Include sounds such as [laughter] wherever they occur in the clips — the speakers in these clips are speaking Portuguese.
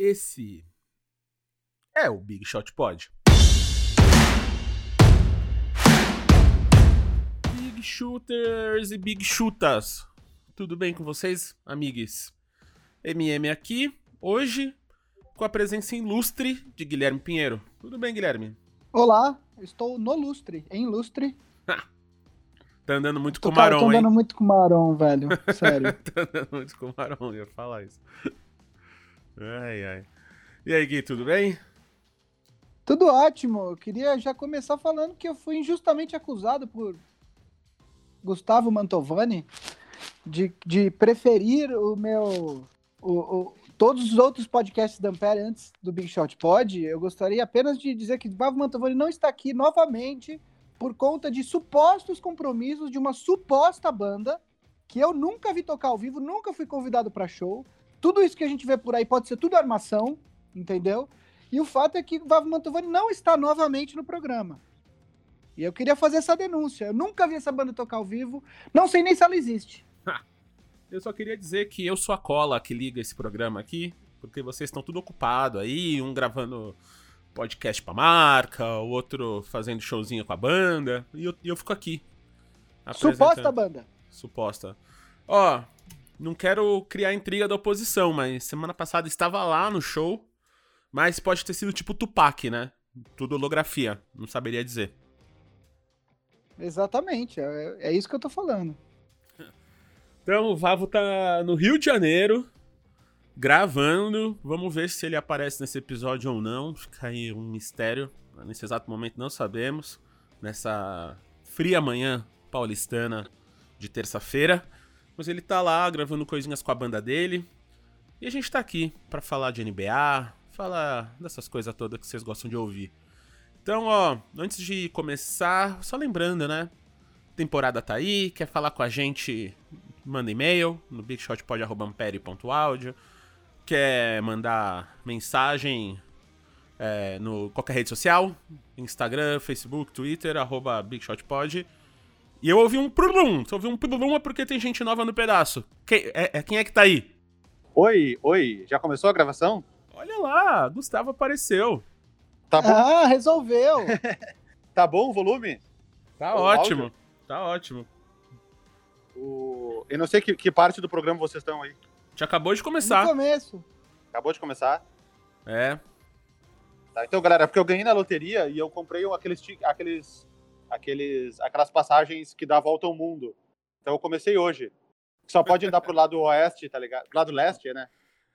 Esse é o Big Shot Pod. Big Shooters e Big Chutas. Tudo bem com vocês, amigos? MM aqui, hoje com a presença ilustre de Guilherme Pinheiro. Tudo bem, Guilherme? Olá, estou no lustre, em lustre. Tá andando muito Tô, com o cara, Maron, tô hein? andando muito com o Maron, velho. [laughs] Sério. tá andando muito com o Maron, eu ia falar isso. Ai, ai. E aí, Gui, tudo bem? Tudo ótimo. Eu queria já começar falando que eu fui injustamente acusado por Gustavo Mantovani de, de preferir o meu. O, o- todos os outros podcasts da Ampere antes do Big Shot Pod. Eu gostaria apenas de dizer que Gustavo Mantovani não está aqui novamente por conta de supostos compromissos de uma suposta banda que eu nunca vi tocar ao vivo, nunca fui convidado para show. Tudo isso que a gente vê por aí pode ser tudo armação, entendeu? E o fato é que o Vavo Mantovani não está novamente no programa. E eu queria fazer essa denúncia. Eu nunca vi essa banda tocar ao vivo, não sei nem se ela existe. Eu só queria dizer que eu sou a cola que liga esse programa aqui, porque vocês estão tudo ocupado aí, um gravando podcast pra marca, o outro fazendo showzinho com a banda, e eu, e eu fico aqui. Suposta banda. Suposta. Ó, não quero criar intriga da oposição, mas semana passada estava lá no show, mas pode ter sido tipo Tupac, né? Tudo holografia, não saberia dizer. Exatamente, é, é isso que eu tô falando. Então o Vavo tá no Rio de Janeiro, gravando. Vamos ver se ele aparece nesse episódio ou não. Fica aí um mistério. Nesse exato momento não sabemos. Nessa fria manhã paulistana de terça-feira. Mas ele tá lá gravando coisinhas com a banda dele. E a gente tá aqui pra falar de NBA, falar dessas coisas todas que vocês gostam de ouvir. Então, ó, antes de começar, só lembrando, né? Temporada tá aí, quer falar com a gente, manda e-mail no bigshotpod.ampere.audio. Quer mandar mensagem é, no qualquer rede social, Instagram, Facebook, Twitter, arroba. E eu ouvi um prulum, se eu ouvi um prulum é porque tem gente nova no pedaço. Quem é, é- quem é que tá aí? Oi, oi, já começou a gravação? Olha lá, Gustavo apareceu. Tá bom, Ah, resolveu! [laughs] tá bom o volume? Tá O ótimo, áudio? tá ótimo. O... Eu não sei que, que parte do programa vocês estão aí. Já acabou de No começar. começo. Acabou de começar. É, Tá, então, galera, é porque eu ganhei na loteria e eu comprei aqueles, aqueles, aqueles, aquelas passagens que dá a volta ao mundo. Então eu comecei hoje. Só pode andar pro lado oeste, tá ligado? Pro lado leste, né?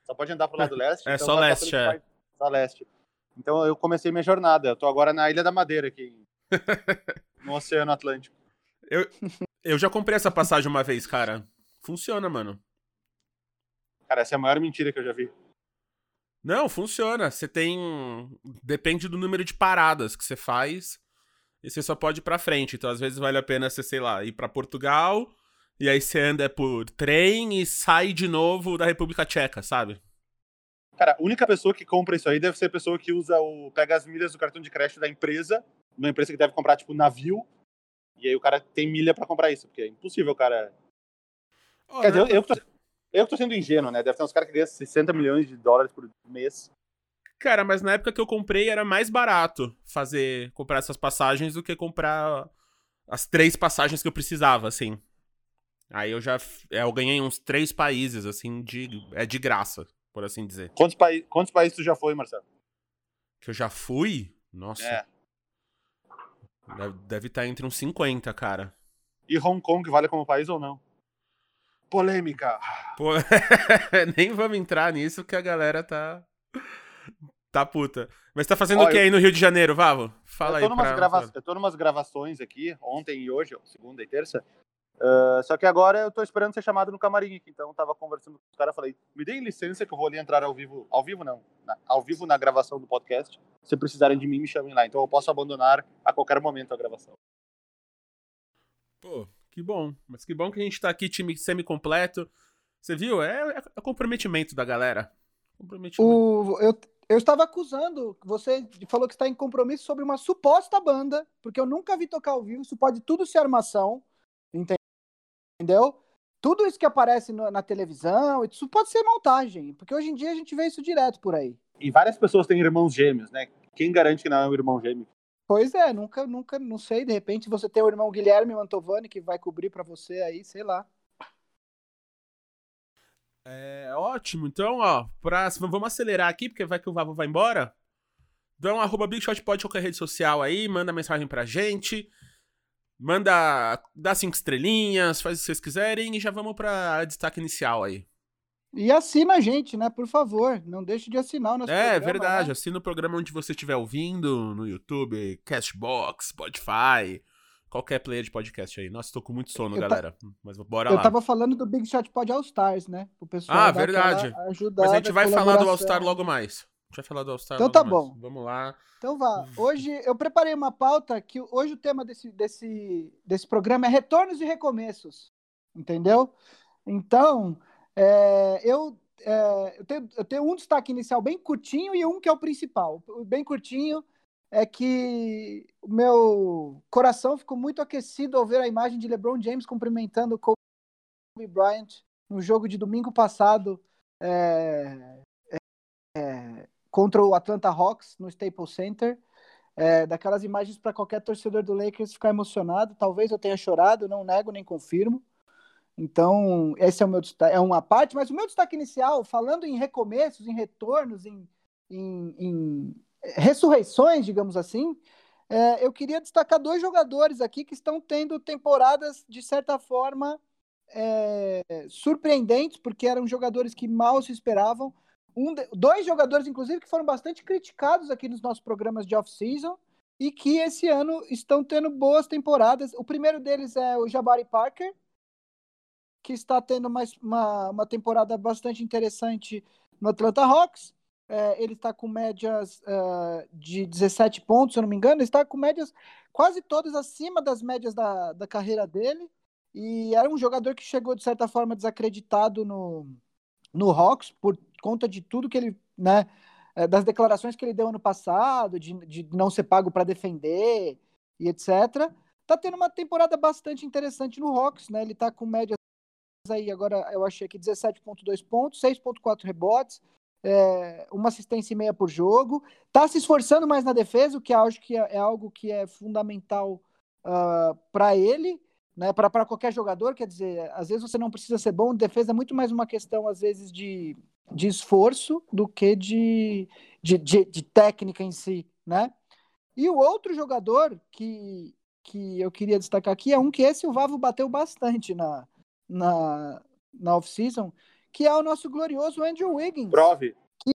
Só pode andar pro lado leste. É, então só vai leste, é. parte- Só leste. Então eu comecei minha jornada. Eu tô agora na Ilha da Madeira, aqui. [laughs] no Oceano Atlântico. eu já comprei essa passagem uma vez, cara. Funciona, mano. Cara, essa é a maior mentira que eu já vi. Não, funciona. Você tem. Depende do número de paradas que você faz. E você só pode ir pra frente. Então, às vezes, vale a pena você, sei lá, ir pra Portugal. E aí você anda por trem e sai de novo da República Tcheca, sabe? Cara, a única pessoa que compra isso aí deve ser a pessoa que usa o. pega as milhas do cartão de crédito da empresa, uma empresa que deve comprar, tipo, navio. E aí o cara tem milha pra comprar isso, porque é impossível, o cara. Ó, Quer dizer, eu, eu, que tô, eu que tô sendo ingênuo, né? Deve ter uns caras que ganham 60 milhões de dólares por mês. Cara, mas na época que eu comprei era mais barato fazer comprar essas passagens do que comprar as três passagens que eu precisava, assim. Aí eu já é, eu ganhei uns três países, assim, de é de graça, por assim dizer. Quantos, paí quantos países tu já foi, Marcelo? Que eu já fui? Nossa, É. deve- deve estar entre uns 50, cara. E Hong Kong vale como país ou não? Polêmica. Pô, [laughs] nem vamos entrar nisso que a galera tá tá puta. Mas tá fazendo Ó, o que eu- aí no Rio de Janeiro, Vavo? Fala eu, tô aí numas pra... grava- eu tô numas gravações aqui, ontem e hoje, segunda e terça. Ah, só que agora eu tô esperando ser chamado no camarim aqui. Então eu tava conversando com os caras, falei, me deem licença que eu vou ali entrar ao vivo. Ao vivo não, na- ao vivo na gravação do podcast. Se precisarem de mim, me chamem lá. Então eu posso abandonar a qualquer momento a gravação. Pô, que bom. Mas que bom que a gente tá aqui, time semi-completo. Você viu? É, é comprometimento da galera. Comprometimento. O, eu, eu estava acusando, você falou que está em compromisso sobre uma suposta banda, porque eu nunca vi tocar ao vivo, isso pode tudo ser armação, entendeu? tudo isso que aparece no, na televisão, isso pode ser montagem, porque hoje em dia a gente vê isso direto por aí. E várias pessoas têm irmãos gêmeos, né? Quem garante que não é um irmão gêmeo? Pois é, nunca, nunca, não sei, de repente você tem o irmão Guilherme Mantovani que vai cobrir para você aí, sei lá. É ótimo, então, ó, pra, vamos acelerar aqui, porque vai que o Vavo vai embora. Então, arroba BigShotPod qualquer rede social aí, manda mensagem pra gente. Manda, dá cinco estrelinhas, faz o que vocês quiserem e já vamos pra destaque inicial aí. E assina a gente, né? Por favor, não deixe de assinar o nosso É, programa, verdade, né? assina o programa onde você estiver ouvindo, no YouTube, Castbox, Spotify, qualquer player de podcast aí. Nossa, tô com muito sono, Eu galera. Mas bora Eu lá. tava falando do Big Shot Pod All Stars, né? O pessoal Ah, verdade. Mas a gente vai falar do All. Star logo mais. A gente vai falar do All Star Então tá mais. bom. Vamos lá. Então vá. Hoje eu preparei uma pauta que hoje o tema desse, desse, desse programa é retornos e recomeços. Entendeu? Então, é, eu, é, eu, tenho, eu tenho um destaque inicial bem curtinho e um que é o principal. Bem curtinho é que o meu coração ficou muito aquecido ao ver a imagem de LeBron James cumprimentando Kobe Bryant no jogo de domingo passado. é, é, contra o Atlanta Hawks no Staples Center. É, daquelas imagens para qualquer torcedor do Lakers ficar emocionado. Talvez eu tenha chorado, não nego nem confirmo. Então, esse é o meu destaque, é uma parte, mas o meu destaque inicial, falando em recomeços, em retornos, em, em, em ressurreições, digamos assim, é, eu queria destacar dois jogadores aqui que estão tendo temporadas, de certa forma, é, surpreendentes, porque eram jogadores que mal se esperavam. Um dois jogadores, inclusive, que foram bastante criticados aqui nos nossos programas de off-season e que esse ano estão tendo boas temporadas. O primeiro deles é o Jabari Parker, que está tendo mais uma, uma temporada bastante interessante no Atlanta Hawks. É, ele está com médias ah, de 17 pontos, se eu não me engano. Ele está com médias quase todas acima das médias da, da carreira dele. E era um jogador que chegou, de certa forma, desacreditado no, no Hawks por conta de tudo que ele, né, eh, das declarações que ele deu ano passado, de, de não ser pago para defender e etc. Tá tendo uma temporada bastante interessante no Hawks, né? Ele tá com médias aí agora eu achei aqui 17.2 pontos, 6.4 rebotes, é, uma assistência e meia por jogo. Tá se esforçando mais na defesa, o que acho que é, é algo que é fundamental para ele, né? Para qualquer jogador, quer dizer, às vezes você não precisa ser bom, defesa é muito mais uma questão, às vezes, de, de esforço do que de, de, de, de técnica em si, né? E o outro jogador que, que eu queria destacar aqui é um que esse o Vavo bateu bastante na, na, na off-season, que é o nosso glorioso Andrew Wiggins, Prove. que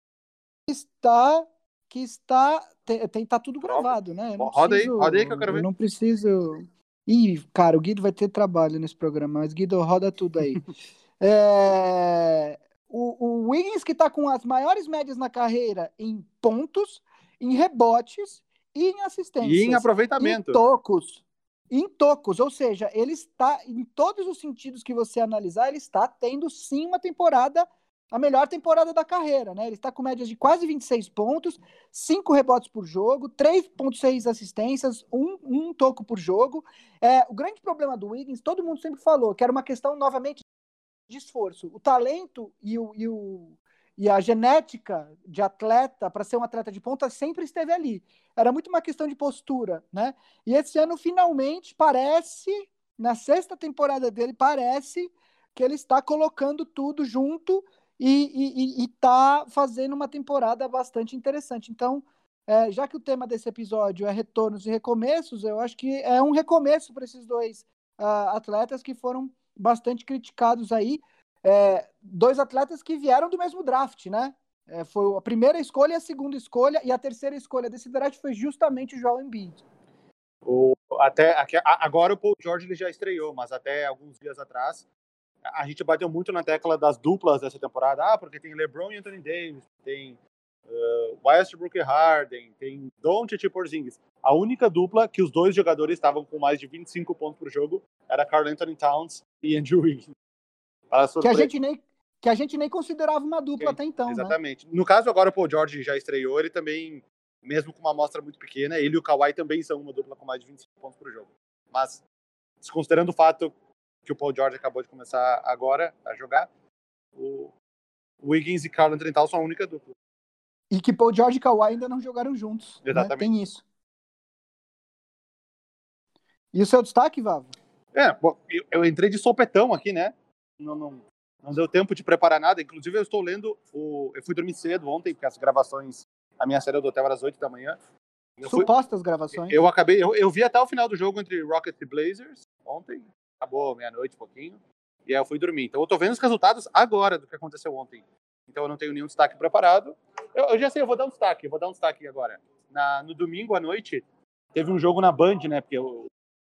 está que está tem, tem tá tudo Prove. gravado, né? Eu não Roda aí, preciso- roda aí que eu quero ver. não preciso. Ih, cara, o Guido vai ter trabalho nesse programa, mas Guido roda tudo aí. [laughs] É, O, o Wiggins que está com as maiores médias na carreira em pontos, em rebotes e em assistências. E em aproveitamento. Em tocos. Em tocos, ou seja, ele está, em todos os sentidos que você analisar, ele está tendo sim uma temporada, a melhor temporada da carreira, né? Ele está com médias de quase 26 pontos, 5 rebotes por jogo, 3,6 assistências, um, um toco por jogo. É, o grande problema do Wiggins, todo mundo sempre falou, que era uma questão, novamente, de esforço. O talento e, o, e, o, e a genética de atleta, para ser um atleta de ponta, sempre esteve ali. Era muito uma questão de postura, né? E esse ano, finalmente, parece, na sexta temporada dele, parece que ele está colocando tudo junto e está fazendo uma temporada bastante interessante. Então, é, já que o tema desse episódio é retornos e recomeços, eu acho que é um recomeço para esses dois uh, atletas que foram bastante criticados aí. É, dois atletas que vieram do mesmo draft, né? É, foi a primeira escolha a segunda escolha, e a terceira escolha desse draft foi justamente o Joel Embiid. O, até, agora o Paul George ele já estreou, mas até alguns dias atrás a gente bateu muito na tecla das duplas dessa temporada. Ah, porque tem LeBron e Anthony Davis, tem uh, Westbrook e Harden, tem Doncic e Porzingis. A única dupla que os dois jogadores estavam com mais de 25 pontos por jogo era Carl Anthony Towns e Andrew Wiggins. Que a, gente nem, que a gente nem considerava uma dupla Sim, até então, né? Exatamente. No caso, agora o Paul George já estreou, ele também, mesmo com uma amostra muito pequena, ele e o Kawhi também são uma dupla com mais de 25 pontos por jogo. Mas, desconsiderando o fato que o Paul George acabou de começar agora a jogar. O Wiggins e Carl Towns são a única dupla. E que Paul George e Kawhi ainda não jogaram juntos. né? Exatamente. Tem isso. E o seu destaque, Vavo? É, eu entrei de sopetão aqui, né? Não, não, não deu tempo de preparar nada. Inclusive, eu estou lendo. O, eu fui dormir cedo ontem, porque as gravações. A minha série do hotel era às 8 da manhã. Eu, fui, Supostas gravações. eu acabei. Eu, eu vi até o final do jogo entre Rockets e Blazers ontem. Acabou meia-noite, um pouquinho. E aí eu fui dormir. Então eu tô vendo os resultados agora do que aconteceu ontem. Então eu não tenho nenhum destaque preparado. Eu, eu já sei, eu vou dar um destaque. Eu vou dar um destaque agora. Na, no domingo à noite, teve um jogo na Band, né? Porque o,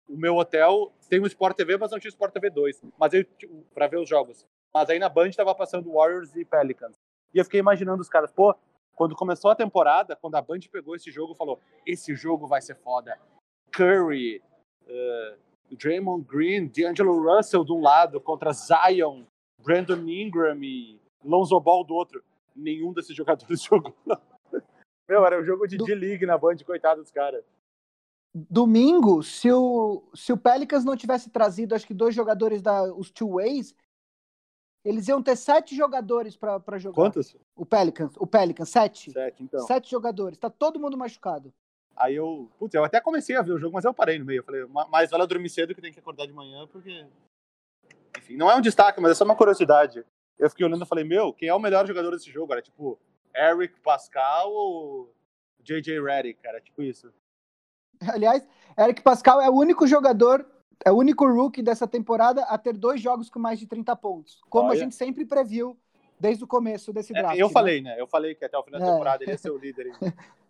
o meu hotel tem um Sport TV, mas não tinha Sport TV 2. Mas eu, tipo, pra ver os jogos. Mas aí na Band tava passando Warriors e Pelicans. E eu fiquei imaginando os caras, pô, quando começou a temporada, quando a Band pegou esse jogo, falou: esse jogo vai ser foda. Curry, uh, Draymond Green, D'Angelo Russell de um lado contra Zion, Brandon Ingram e Lonzo Ball do outro. Nenhum desses jogadores [laughs] jogou. Meu, era um jogo de D-League na Band, coitado dos caras. Domingo, se o, se o Pelicans não tivesse trazido, acho que dois jogadores da os two ways, eles iam ter sete jogadores pra pra jogar. Quantos? O Pelicans, o Pelicans, sete. Sete, então. Sete jogadores. Tá todo mundo machucado. Aí eu, putz, eu até comecei a ver o jogo, mas eu parei no meio. Eu falei, "Ma- mais vale eu dormir cedo que tem que acordar de manhã, porque. Enfim, não é um destaque, mas é só uma curiosidade. Eu fiquei olhando e falei, meu, quem é o melhor jogador desse jogo? Era tipo Eric Pascal ou JJ Redick, cara? Tipo isso. [laughs] Aliás, Eric Pascal é o único jogador, é o único rookie dessa temporada a ter dois jogos com mais de 30 pontos. Como Olha. a gente sempre previu desde o começo desse É, draft. eu né? falei, né? Eu falei que até o final da É. temporada ele ia ser o líder.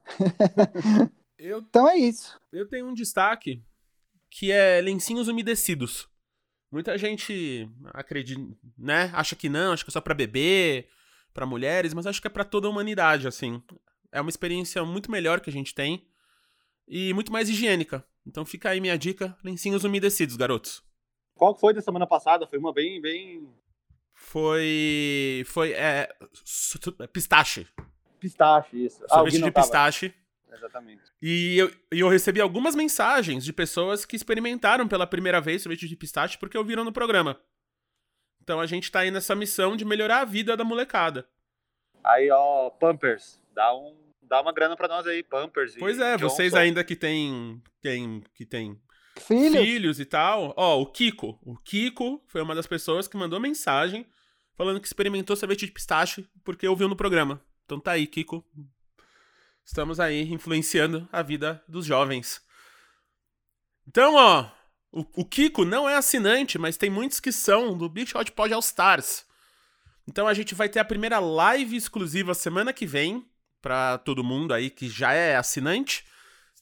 [laughs] Eu, Então é isso. eu tenho um destaque que é lencinhos umedecidos. Muita gente acredita, né? Acha que não, acha que é só pra bebê, pra mulheres, mas acho que é pra toda a humanidade, assim. É uma experiência muito melhor que a gente tem e muito mais higiênica. Então fica aí minha dica, lencinhos umedecidos, garotos. Qual foi da semana passada? Foi uma bem, bem Foi foi é, su- pistache, pistache, isso. Ah, sorvete não de tava. pistache. Exatamente. E eu, e eu recebi algumas mensagens de pessoas que experimentaram pela primeira vez sorvete de pistache porque ouviram no programa. Então a gente tá aí nessa missão de melhorar a vida da molecada. Aí, ó, Pampers, dá, um, dá uma grana pra nós aí, Pampers. e Pois é, Johnson. vocês ainda que tem, tem, que tem Filhos, filhos e tal. Ó, o Kiko. O Kiko foi uma das pessoas que mandou mensagem falando que experimentou sorvete de pistache porque ouviu no programa. Então tá aí, Kiko. Estamos aí influenciando a vida dos jovens. Então, ó, o, o Kiko não é assinante, mas tem muitos que são do Big Shot Pod All Stars. Então a gente vai ter a primeira live exclusiva semana que vem pra todo mundo aí que já é assinante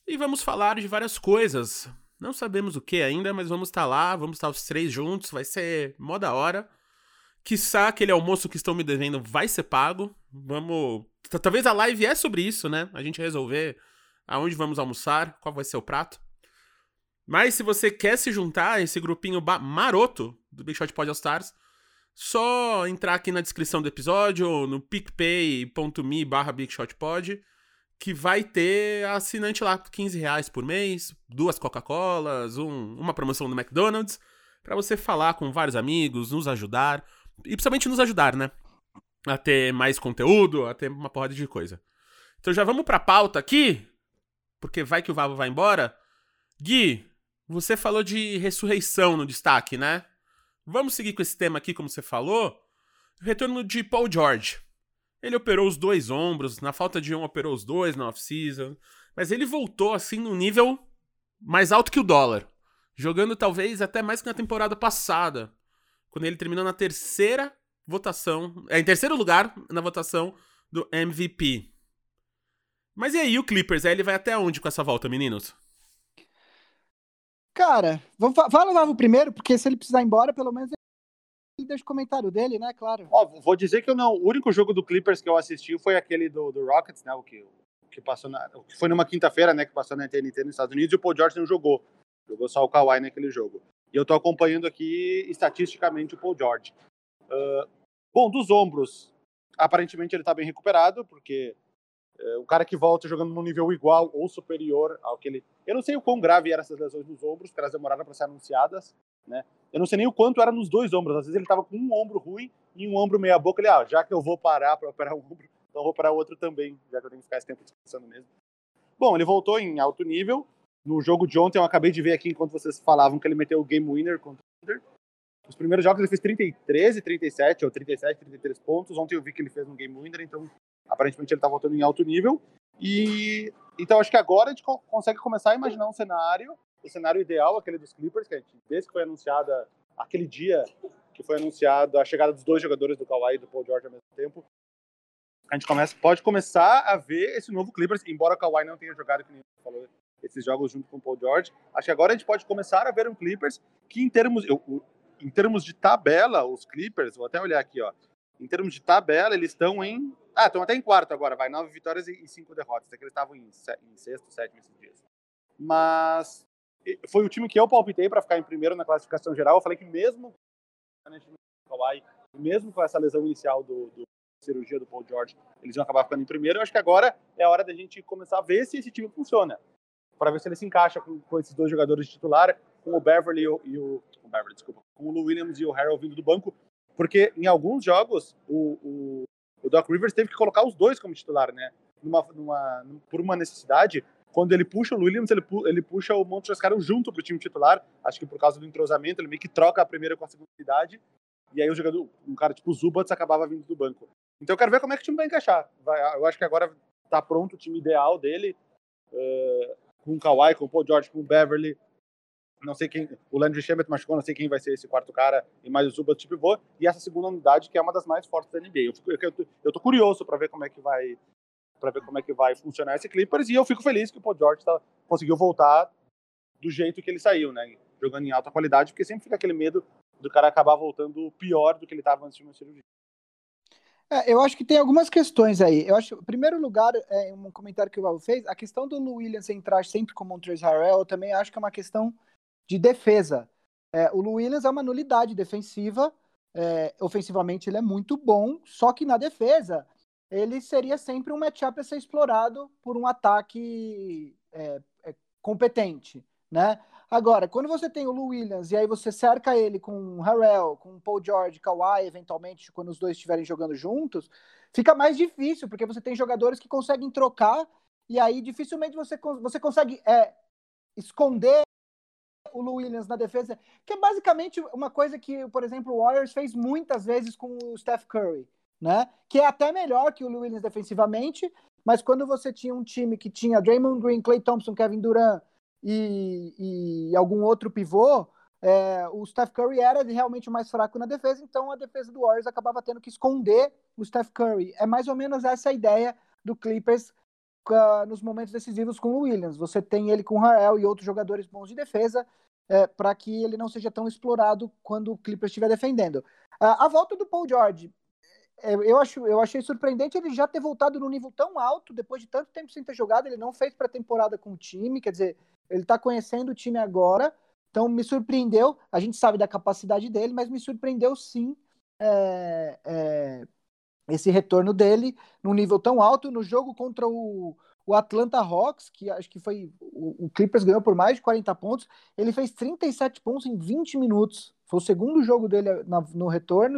e vamos falar de várias coisas. Não sabemos o que ainda, mas vamos estar lá, vamos estar os três juntos, vai ser mó da hora. Quiçá aquele almoço que estão me devendo vai ser pago. Vamos. Talvez a live é sobre isso, né? A gente resolver aonde vamos almoçar, qual vai ser o prato. Mas se você quer se juntar a esse grupinho maroto do Big Shot Pod All Stars, só entrar aqui na descrição do episódio ou no picpay.me barra bigshotpod que vai ter assinante lá, 15 reais por mês, duas Coca-Colas, um- uma promoção do McDonald's, pra você falar com vários amigos, nos ajudar, e principalmente nos ajudar, né? A ter mais conteúdo, a ter uma porrada de coisa. Então já vamos pra pauta aqui, porque vai que o Vavo vai embora. Gui, você falou de ressurreição no destaque, né? Vamos seguir com esse tema aqui, como você falou. Retorno de Paul George. Ele operou os dois ombros, na falta de um, operou os dois na off-season. Mas ele voltou, assim, num nível mais alto que o dólar. Jogando talvez até mais que na temporada passada. Quando ele terminou na terceira votação. É, em terceiro lugar na votação do MVP. Mas e aí, o Clippers? Aí ele vai até onde com essa volta, meninos? Cara, vamos fa fala o Vavo primeiro, porque se ele precisar ir embora, pelo menos ele deixa o comentário dele, né? Claro. Ó, vou dizer que eu não. O único jogo do Clippers que eu assisti foi aquele do, do Rockets, né? O que, o que passou na. O que foi numa quinta-feira, né? Que passou na TNT nos Estados Unidos e o Paul George não jogou. Jogou só o Kawhi naquele jogo. E eu tô acompanhando aqui estatisticamente o Paul George. Ah, bom, dos ombros, aparentemente ele tá bem recuperado, porque um cara que volta jogando num nível igual ou superior ao que ele. Eu não sei o quão grave eram essas lesões nos ombros, que elas demoraram para ser anunciadas, né? Eu não sei nem o quanto era nos dois ombros. Às vezes ele estava com um ombro ruim e um ombro meia boca. Ele, ah, já que eu vou parar para operar um ombro, então vou operar outro também, já que eu tenho que ficar esse tempo descansando mesmo. Bom, ele voltou em alto nível. No jogo de ontem, eu acabei de ver aqui enquanto vocês falavam que ele meteu o game winner contra o Thunder. Os primeiros jogos ele fez 33 e 37, ou 37, 33 pontos. Ontem eu vi que ele fez um game winner, então aparentemente ele está voltando em alto nível. E então acho que agora a gente consegue começar a imaginar um cenário, o cenário ideal, aquele dos Clippers, que a gente, desde que foi anunciada aquele dia que foi anunciado a chegada dos dois jogadores do Kawhi e do Paul George ao mesmo tempo, a gente começa, pode começar a ver esse novo Clippers, embora o Kawhi não tenha jogado, que nem falou, esses jogos junto com o Paul George. Acho que agora a gente pode começar a ver um Clippers que, em termos, eu, em termos de tabela, os Clippers, vou até olhar aqui, ó. Em termos de tabela, eles estão em. Ah, estão até em quarto agora, vai. Nove vitórias e cinco derrotas. É que eles estavam em, em sexto, sétimo esses dias. Mas foi o time que eu palpitei para ficar em primeiro na classificação geral. Eu falei que mesmo mesmo com essa lesão inicial do, do cirurgia do Paul George, eles iam acabar ficando em primeiro. Eu acho que agora é a hora da gente começar a ver se esse time funciona. Para ver se ele se encaixa com, com esses dois jogadores de titular, com o Beverly e o, e o, o Beverly, desculpa, com o Lou Williams e o Harold vindo do banco, porque em alguns jogos o, o, o, Doc Rivers teve que colocar os dois como titular, né? Numa, numa, por uma necessidade. Quando ele puxa o Williams, ele, ele puxa o Montrezl junto para o time titular. Acho que por causa do entrosamento, ele meio que troca a primeira com a segunda idade. E aí o jogador, um cara tipo Zubats acabava vindo do banco. Então eu quero ver como é que o time vai encaixar. Vai, eu acho que agora está pronto o time ideal dele, uh, com o Kawhi, com o Paul George, com o Beverly. Não sei quem. O Landry Shamet machucou, não sei quem vai ser esse quarto cara, e mais o Zubats tipo pivô. E essa segunda unidade, que é uma das mais fortes da NBA. Eu, fico, eu, eu, eu tô curioso para ver como é que vai para ver como é que vai funcionar esse Clippers e eu fico feliz que o Paul George tá, conseguiu voltar do jeito que ele saiu, né? Jogando em alta qualidade, porque sempre fica aquele medo do cara acabar voltando pior do que ele estava antes de uma cirurgia. É, eu acho que tem algumas questões aí. Eu acho, em primeiro lugar, é, um comentário que o Val fez, a questão do Williams entrar sempre como um Trace Harrell, eu também acho que é uma questão de defesa. É, o Williams é uma nulidade defensiva, é, ofensivamente ele é muito bom, só que na defesa ele seria sempre um matchup a ser explorado por um ataque é, é, competente, né? Agora, quando você tem o Lou Williams e aí você cerca ele com o Harrell, com o Paul George, Kawhi, eventualmente, quando os dois estiverem jogando juntos, fica mais difícil, porque você tem jogadores que conseguem trocar e aí dificilmente você, você consegue é, esconder o Lou Williams na defesa, que é basicamente uma coisa que, por exemplo, o Warriors fez muitas vezes com o Steph Curry, né? Que é até melhor que o Lou Williams defensivamente, mas quando você tinha um time que tinha Draymond Green, Clay Thompson, Kevin Durant, e, e algum outro pivô, é, o Steph Curry era realmente o mais fraco na defesa, então a defesa do Warriors acabava tendo que esconder o Steph Curry. É mais ou menos essa a ideia do Clippers uh, nos momentos decisivos com o Williams. Você tem ele com o Harrell e outros jogadores bons de defesa é, para que ele não seja tão explorado quando o Clippers estiver defendendo. Uh, a volta do Paul George, é, eu, acho, eu achei surpreendente ele já ter voltado num nível tão alto depois de tanto tempo sem ter jogado. Ele não fez pré-temporada com o time, quer dizer, ele está conhecendo o time agora, então me surpreendeu. A gente sabe da capacidade dele, mas me surpreendeu sim é, é, esse retorno dele num nível tão alto no jogo contra o, o Atlanta Hawks, que acho que foi o, o, Clippers ganhou por mais de 40 pontos. Ele fez 37 pontos em 20 minutos. Foi o segundo jogo dele na, no retorno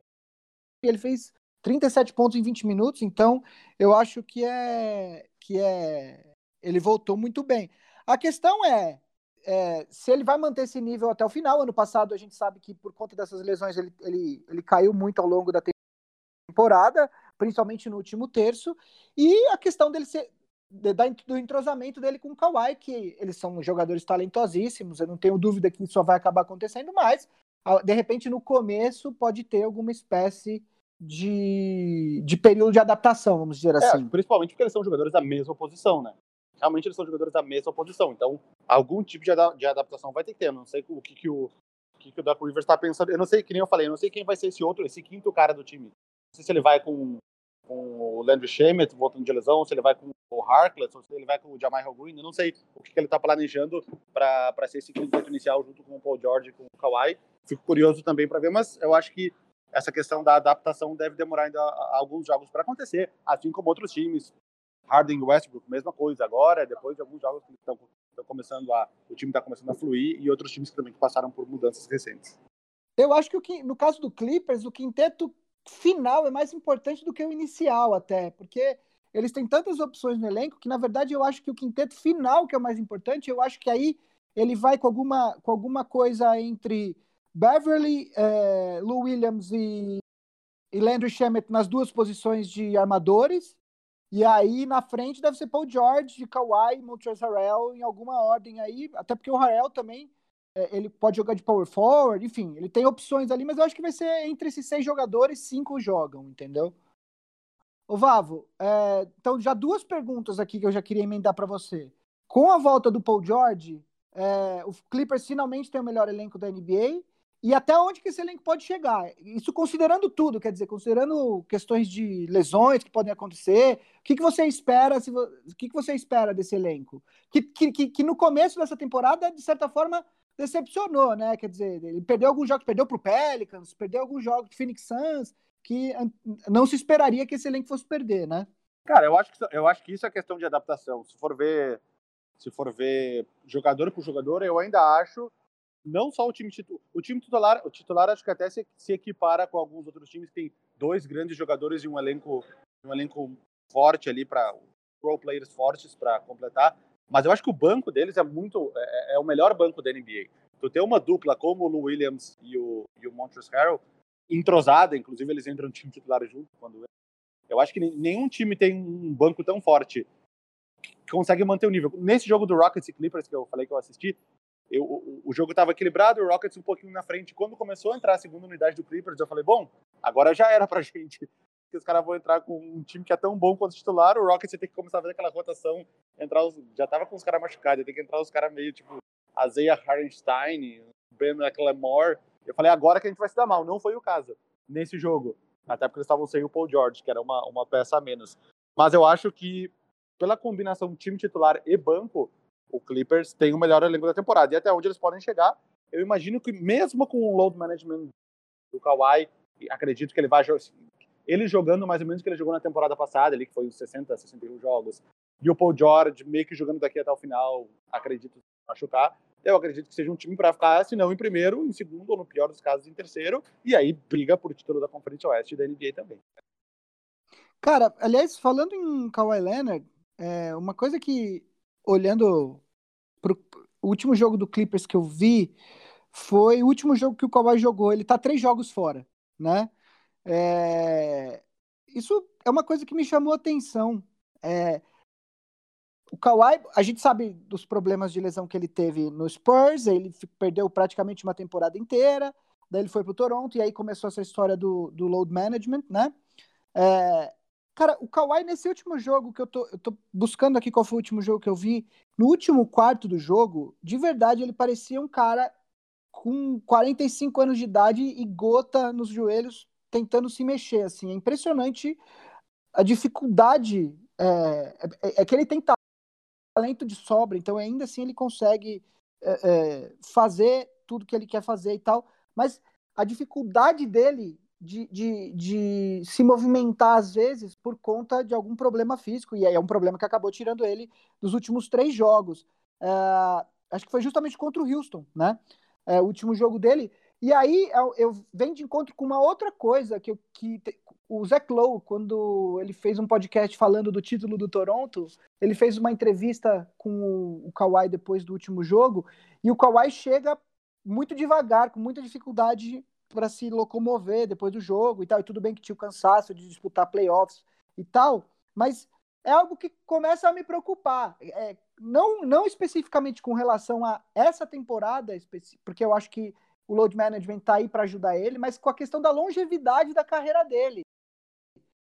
e ele fez 37 pontos em 20 minutos. Então eu acho que é que é ele voltou muito bem. A questão é, é, se ele vai manter esse nível até o final. Ano passado a gente sabe que por conta dessas lesões ele, ele, ele caiu muito ao longo da temporada, principalmente no último terço. E a questão dele ser do entrosamento dele com o Kawhi, que eles são jogadores talentosíssimos, eu não tenho dúvida que isso só vai acabar acontecendo mais. De repente, no começo, pode ter alguma espécie de, de período de adaptação, vamos dizer é, assim. Principalmente porque eles são jogadores da mesma posição, né? realmente eles são jogadores da mesma posição. Então, algum tipo de, de adaptação vai ter que ter. Eu não sei o que, que o, o que, que o Doc Rivers está pensando. Eu não sei, que nem eu falei, eu não sei quem vai ser esse outro, esse quinto cara do time. Sei se ele vai com, com o Landry Shamet voltando de lesão, se ele vai com o Harkless, ou se ele vai com o Jamal Green. Eu não sei o que, que ele está planejando para ser esse quinto inicial junto com o Paul George e com o Kawhi. Fico curioso também para ver, mas eu acho que essa questão da adaptação deve demorar ainda alguns jogos para acontecer, assim como outros times Harden e Westbrook, mesma coisa. Agora, depois de alguns jogos que estão, começando a, o time está começando a fluir e outros times que também passaram por mudanças recentes. Eu acho que o, no caso do Clippers, o quinteto final é mais importante do que o inicial até, porque eles têm tantas opções no elenco que, na verdade, eu acho que o quinteto final que é o mais importante, eu acho que aí ele vai com alguma, com alguma coisa entre Beverly, é, Lou Williams e, e Landry Shamet nas duas posições de armadores, e aí na frente deve ser Paul George, Kawhi, Montrezl Harrell em alguma ordem aí, até porque o Harrell também ele pode jogar de power forward, enfim, ele tem opções ali, mas eu acho que vai ser entre esses seis jogadores, cinco jogam, entendeu? Ô Vavo, é, então já duas perguntas aqui que eu já queria emendar para você. Com a volta do Paul George, é, o Clippers finalmente tem o melhor elenco da NBA e até onde que esse elenco pode chegar? Isso considerando tudo, quer dizer, considerando questões de lesões que podem acontecer, o que, que você espera? Se, o que, que você espera desse elenco? Que, que, que no começo dessa temporada, de certa forma, decepcionou, né? Quer dizer, ele perdeu alguns jogos, perdeu para o Pelicans, perdeu alguns jogos de Phoenix Suns, que não se esperaria que esse elenco fosse perder, né? Cara, eu acho que, eu acho que isso é questão de adaptação. Se for ver, se for ver jogador por jogador, eu ainda acho não só o time titular, o time titular, o titular acho que até se, se equipara com alguns outros times que tem dois grandes jogadores e um elenco, um elenco forte ali para pro players fortes para completar. Mas eu acho que o banco deles é muito. É, é, o melhor banco da NBA. Tu ter uma dupla como o Lou Williams e o, e o Montrezl Harrell, entrosada, inclusive eles entram no time titular junto quando. Eu acho que nenhum time tem um banco tão forte que consegue manter o nível. Nesse jogo do Rockets e Clippers que eu falei que eu assisti, eu, o, o, jogo estava equilibrado, o Rockets um pouquinho na frente. Quando começou a entrar a segunda unidade do Clippers, eu falei, bom, agora já era pra [laughs] gente que os caras vão entrar com um time que é tão bom quanto titular, o Rockets tem que começar a fazer aquela rotação, entrar os, já tava com os caras machucados, tem que entrar os caras meio tipo Azeia Hardenstein, Ben McLemore. Eu falei, agora que a gente vai se dar mal. Não foi o caso nesse jogo. Até porque eles estavam sem o Paul George, que era uma, uma peça a menos. Mas eu acho que, pela combinação time titular e banco, o Clippers tem o melhor elenco da temporada. E até onde eles podem chegar, eu imagino que mesmo com o load management do Kawhi, acredito que ele vai ele jogando mais ou menos o que ele jogou na temporada passada, ali, que foi uns 60, 61 jogos, e o Paul George meio que jogando daqui até o final, acredito machucar. Eu acredito que seja um time para ficar, se não em primeiro, em segundo, ou no pior dos casos, em terceiro, e aí briga por título da Conferência Oeste e da NBA também. Cara, aliás, falando em Kawhi Leonard, é, uma coisa que, olhando pro último jogo do Clippers que eu vi, foi o último jogo que o Kawhi jogou. Ele tá três jogos fora, né? É... Isso é uma coisa que me chamou atenção. É... O Kawhi, a gente sabe dos problemas de lesão que ele teve no Spurs, ele perdeu praticamente uma temporada inteira, daí ele foi pro Toronto, e aí começou essa história do, do load management, né? É... Cara, o Kawhi, nesse último jogo que eu tô, eu tô buscando aqui qual foi o último jogo que eu vi, no último quarto do jogo, de verdade, ele parecia um cara com 45 anos de idade e gota nos joelhos tentando se mexer, assim. É impressionante a dificuldade. É, é, é que ele tem talento de sobra, então ainda assim ele consegue é, é, fazer tudo que ele quer fazer e tal, mas a dificuldade dele de, de, de, se movimentar às vezes por conta de algum problema físico, e aí é um problema que acabou tirando ele dos últimos três jogos. É, acho que foi justamente contra o Houston, né? É, o último jogo dele, e aí eu, eu venho de encontro com uma outra coisa que, que o Zach Lowe, quando ele fez um podcast falando do título do Toronto, ele fez uma entrevista com o, o Kawhi depois do último jogo, e o Kawhi chega muito devagar, com muita dificuldade para se locomover depois do jogo e tal. E tudo bem que tinha o cansaço de disputar playoffs e tal, mas é algo que começa a me preocupar. É, não, não especificamente com relação a essa temporada, porque eu acho que o load management está aí para ajudar ele, mas com a questão da longevidade da carreira dele,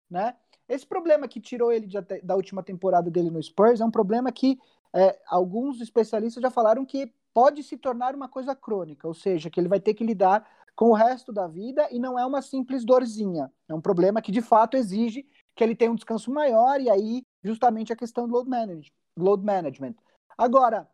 né? Esse problema que tirou ele de, da última temporada dele no Spurs é um problema que é, alguns especialistas já falaram que pode se tornar uma coisa crônica, ou seja, que ele vai ter que lidar com o resto da vida e não é uma simples dorzinha. É um problema que de fato exige que ele tenha um descanso maior e aí justamente a questão do load management. Load management. Agora,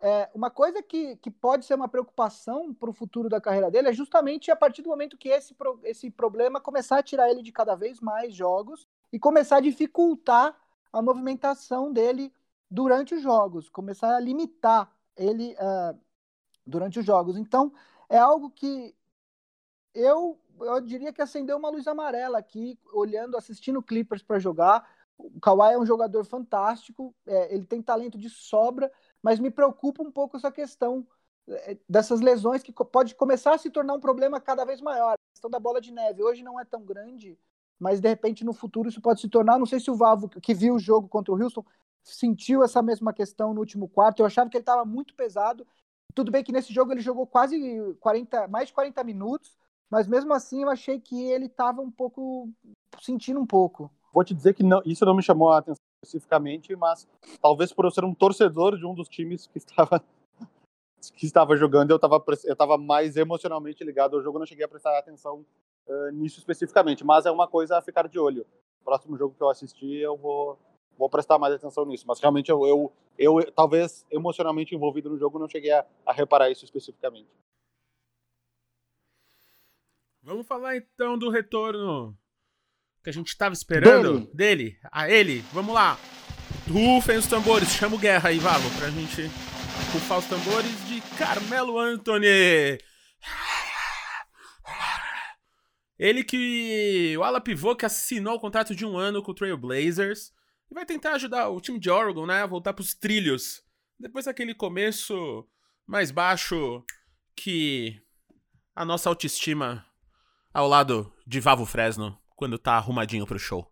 é, uma coisa que, que pode ser uma preocupação para o futuro da carreira dele é justamente a partir do momento que esse, esse problema começar a tirar ele de cada vez mais jogos e começar a dificultar a movimentação dele durante os jogos, começar a limitar ele uh, durante os jogos. Então, é algo que eu, eu diria que acendeu uma luz amarela aqui, olhando, assistindo Clippers para jogar. O Kawhi é um jogador fantástico, é, ele tem talento de sobra, mas me preocupa um pouco essa questão é, dessas lesões que pode começar a se tornar um problema cada vez maior. A questão da bola de neve hoje não é tão grande, mas de repente no futuro isso pode se tornar. Não sei se o Vavo, que viu o jogo contra o Houston, sentiu essa mesma questão no último quarto. Eu achava que ele estava muito pesado. Tudo bem que nesse jogo ele jogou quase 40, mais de 40 minutos, mas mesmo assim eu achei que ele estava um pouco sentindo um pouco. Vou te dizer que não, isso não me chamou a atenção especificamente, mas talvez por eu ser um torcedor de um dos times que estava [laughs] que estava jogando, eu estava eu estava mais emocionalmente ligado ao jogo, não cheguei a prestar atenção uh, nisso especificamente, mas é uma coisa a ficar de olho. Próximo jogo que eu assistir, eu vou vou prestar mais atenção nisso. Mas realmente eu, eu, eu talvez emocionalmente envolvido no jogo, não cheguei a, a reparar isso especificamente. Vamos falar então do retorno que a gente estava esperando dele. dele. A ele. Vamos lá. Rufem os tambores. Chama o Guerra aí, Valo, pra gente rufar os tambores de Carmelo Anthony. Ele que. O ala pivô que assinou o contrato de um ano com o Trail Blazers e vai tentar ajudar o time de Oregon, né, a voltar pros trilhos. Depois daquele começo mais baixo que a nossa autoestima ao lado de Vavo Fresno quando tá arrumadinho pro show.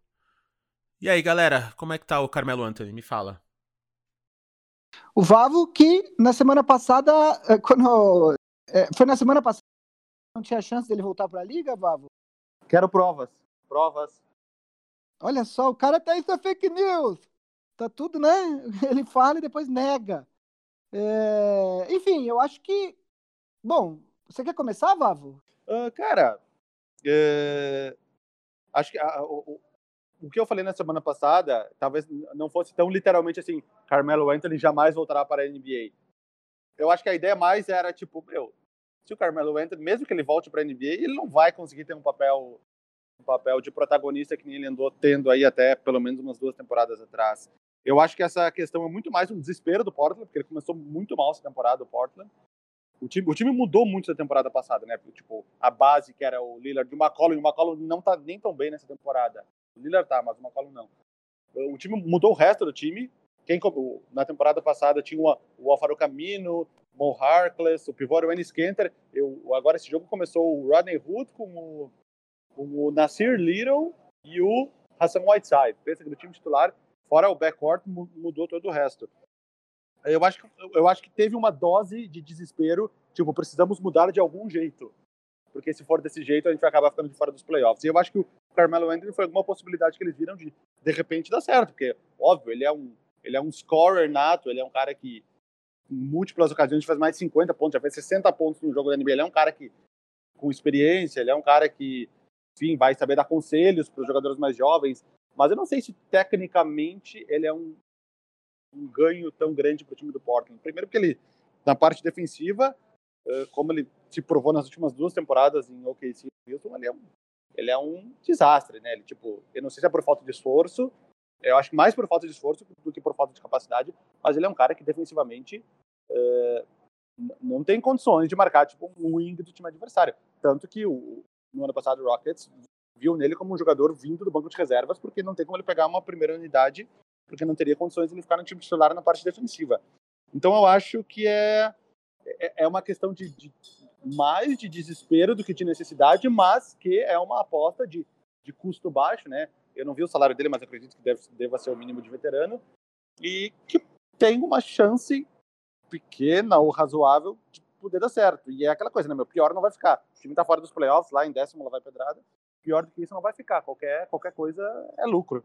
E aí, galera, como é que tá o Carmelo Anthony? Me fala. O Vavo que na semana passada, eh, quando é, foi na semana passada, não tinha chance dele voltar para a liga, Vavo? Quero provas, provas. Olha só, o cara tá isso é fake news. Tá tudo, né? [laughs] Ele fala e depois nega. É... Enfim, eu acho que. Bom, você quer começar, Vavo? Uh, cara, é... acho que a, o, o que eu falei na semana passada talvez não fosse tão literalmente assim: Carmelo Anthony jamais voltará para a NBA. Eu acho que a ideia mais era tipo, meu, se o Carmelo Anthony, mesmo que ele volte para a NBA, ele não vai conseguir ter um papel um papel de protagonista que nem ele andou tendo aí até pelo menos umas duas temporadas atrás. Eu acho que essa questão é muito mais um desespero do Portland, porque ele começou muito mal essa temporada, o Portland. O time, o time mudou muito da temporada passada, né? Tipo, a base que era o Lillard e o McCollum, e o McCollum não tá nem tão bem nessa temporada. O Lillard tá, mas o McCollum não. O time mudou o resto do time. Quem, na temporada passada tinha o, Alfaro Camino, Mo Harkless, o pivô era o Ennis Kenter. Eu, agora esse jogo começou o Rodney Hood com o, com o Nasir Little e o Hassan Whiteside. Pensa que do time titular, fora o backcourt, mudou todo o resto. Eu acho, eu acho que teve uma dose de desespero, tipo, precisamos mudar de algum jeito. Porque se for desse jeito, a gente vai acabar ficando de fora dos playoffs. E eu acho que o Carmelo Anthony foi alguma possibilidade que eles viram de, de repente, dar certo. Porque, óbvio, ele é um, ele é um scorer nato, ele é um cara que, em múltiplas ocasiões, faz mais de 50 pontos, já fez 60 pontos no jogo da NBA. Ele é um cara que, com experiência, ele é um cara que, enfim, vai saber dar conselhos para os jogadores mais jovens. Mas eu não sei se, tecnicamente, ele é um um ganho tão grande para o time do Portland. Primeiro porque ele, na parte defensiva, como ele se provou nas últimas duas temporadas em OKC e Houston, ele é um, ele é um desastre, né? Ele, tipo, eu não sei se é por falta de esforço, eu acho que mais por falta de esforço do que por falta de capacidade, mas ele é um cara que defensivamente não tem condições de marcar tipo um wing do time adversário. Tanto que o, no ano passado o Rockets viu nele como um jogador vindo do banco de reservas, porque não tem como ele pegar uma primeira unidade porque não teria condições de ele ficar no time titular na parte defensiva. Então eu acho que é, é, é uma questão de, de, mais de desespero do que de necessidade, mas que é uma aposta de, de custo baixo, né? Eu não vi o salário dele, mas acredito que deve, deva ser o mínimo de veterano e que tem uma chance pequena ou razoável de poder dar certo. E é aquela coisa, né? Meu pior não vai ficar. O time tá fora dos playoffs, lá em décimo, lá vai pedrada. Pior do que isso não vai ficar. Qualquer, qualquer coisa é lucro.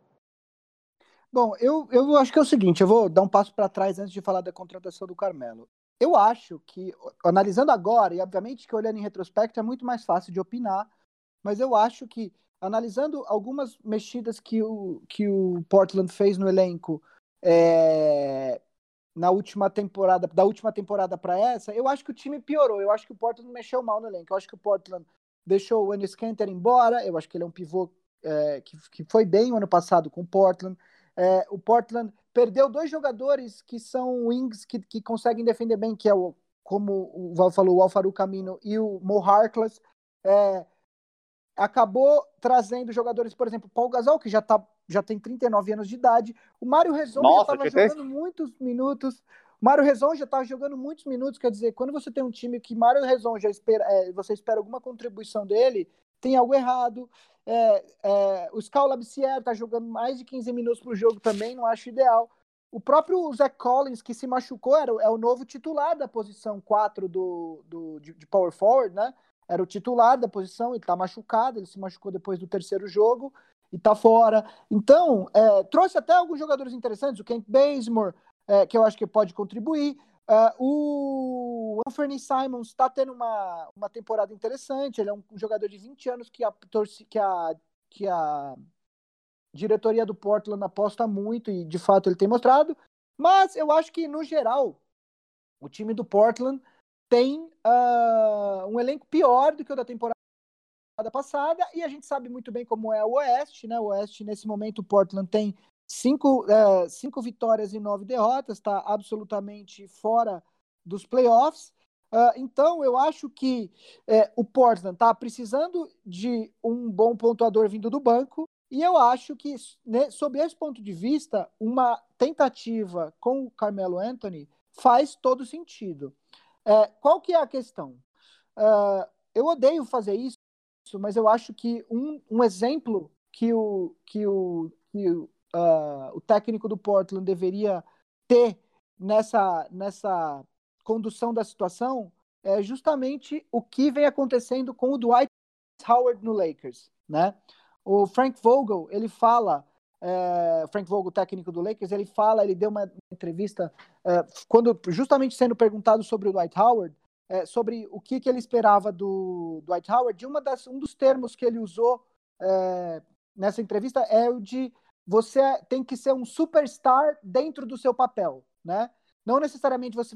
Bom, eu, eu acho que é o seguinte, eu vou dar um passo para trás antes de falar da contratação do Carmelo. Eu acho que, analisando agora, e obviamente que olhando em retrospecto é muito mais fácil de opinar, mas eu acho que, analisando algumas mexidas que o, que o Portland fez no elenco é, na última temporada, da última temporada para essa, eu acho que o time piorou. Eu acho que o Portland mexeu mal no elenco. Eu acho que o Portland deixou o Ennis Canter embora. Eu acho que ele é um pivô é, que, que foi bem o ano passado com o Portland. É, o Portland perdeu dois jogadores que são wings que, que conseguem defender bem, que é o, como o Val falou, o Alfaru Camino e o Mo Harkless. É, acabou trazendo jogadores, por exemplo, Paul Gasol, que já, tá, já tem 39 anos de idade. O Mário Rezon já estava jogando muitos minutos. Mário Rezon já estava jogando muitos minutos, quer dizer, quando você tem um time que Mário Rezon já espera, é, você espera alguma contribuição dele, tem algo errado. É, é, o Scal está jogando mais de 15 minutos por jogo também, não acho ideal. O próprio Zach Collins, que se machucou, era, é o novo titular da posição 4 do, do, de, de Power Forward, né? Era o titular da posição, ele está machucado, ele se machucou depois do terceiro jogo e está fora. Então, é, trouxe até alguns jogadores interessantes, o Kent Bazemore, é, que eu acho que pode contribuir. Uh, o Anthony Simons está tendo uma, uma temporada interessante. Ele é um, jogador de 20 anos que a, que a, que a diretoria do Portland aposta muito e de fato ele tem mostrado. Mas eu acho que, no geral, o time do Portland tem uh, um elenco pior do que o da temporada passada e a gente sabe muito bem como é o Oeste, né? O Oeste, nesse momento, o Portland tem Cinco, é, cinco vitórias e nove derrotas, está absolutamente fora dos playoffs. Uh, então, eu acho que é, o Portland está precisando de um bom pontuador vindo do banco, e eu acho que, né, sob esse ponto de vista, uma tentativa com o Carmelo Anthony faz todo sentido. É, qual que é a questão? Uh, eu odeio fazer isso, mas eu acho que um, um exemplo que o, que o, que o uh, o técnico do Portland deveria ter nessa, nessa condução da situação é justamente o que vem acontecendo com o Dwight Howard no Lakers, né? O Frank Vogel, ele fala, é, Frank Vogel, técnico do Lakers, ele fala, ele deu uma entrevista é, quando justamente sendo perguntado sobre o Dwight Howard, é, sobre o que, que ele esperava do Dwight Howard, de uma das, um dos termos que ele usou é, nessa entrevista é o de você tem que ser um superstar dentro do seu papel, né? Não necessariamente você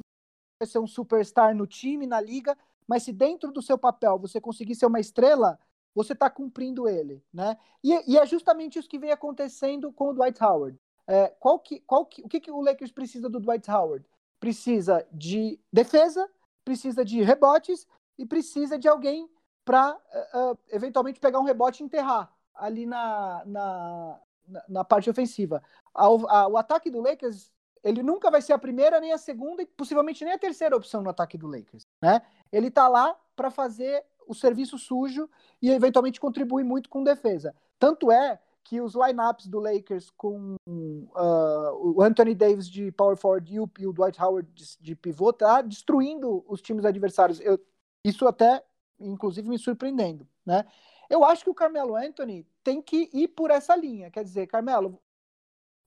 vai ser um superstar no time, na liga, mas se dentro do seu papel você conseguir ser uma estrela, você está cumprindo ele, né? E, e, é justamente isso que vem acontecendo com o Dwight Howard. É, qual que, qual que, o que, que o Lakers precisa do Dwight Howard? Precisa de defesa, precisa de rebotes e precisa de alguém para uh, uh, eventualmente pegar um rebote e enterrar ali na, na, na, parte ofensiva. A, a, o ataque do Lakers, ele nunca vai ser a primeira, nem a segunda e possivelmente nem a terceira opção no ataque do Lakers, né? Ele tá lá para fazer o serviço sujo e eventualmente contribuir muito com defesa. Tanto é que os lineups do Lakers com uh, o Anthony Davis de power forward e o, e o Dwight Howard de, de, pivô tá destruindo os times adversários. Eu, isso até, inclusive, me surpreendendo, né? Eu acho que o Carmelo Anthony tem que ir por essa linha. Quer dizer, Carmelo,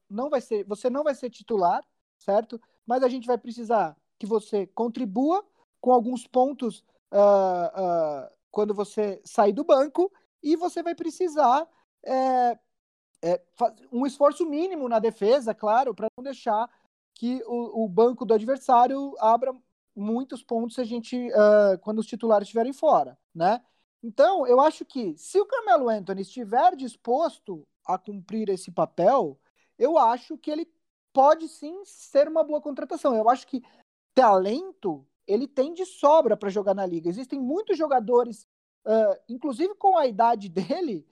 não vai ser, você não vai ser titular, certo? Mas a gente vai precisar que você contribua com alguns pontos uh, uh, quando você sair do banco e você vai precisar é, é, um esforço mínimo na defesa, claro, para não deixar que o, o, banco do adversário abra muitos pontos a gente uh, quando os titulares estiverem fora, né? Então, eu acho que se o Carmelo Anthony estiver disposto a cumprir esse papel, eu acho que ele pode sim ser uma boa contratação. Eu acho que talento ele tem de sobra para jogar na liga. Existem muitos jogadores, uh, inclusive com a idade [laughs] dele,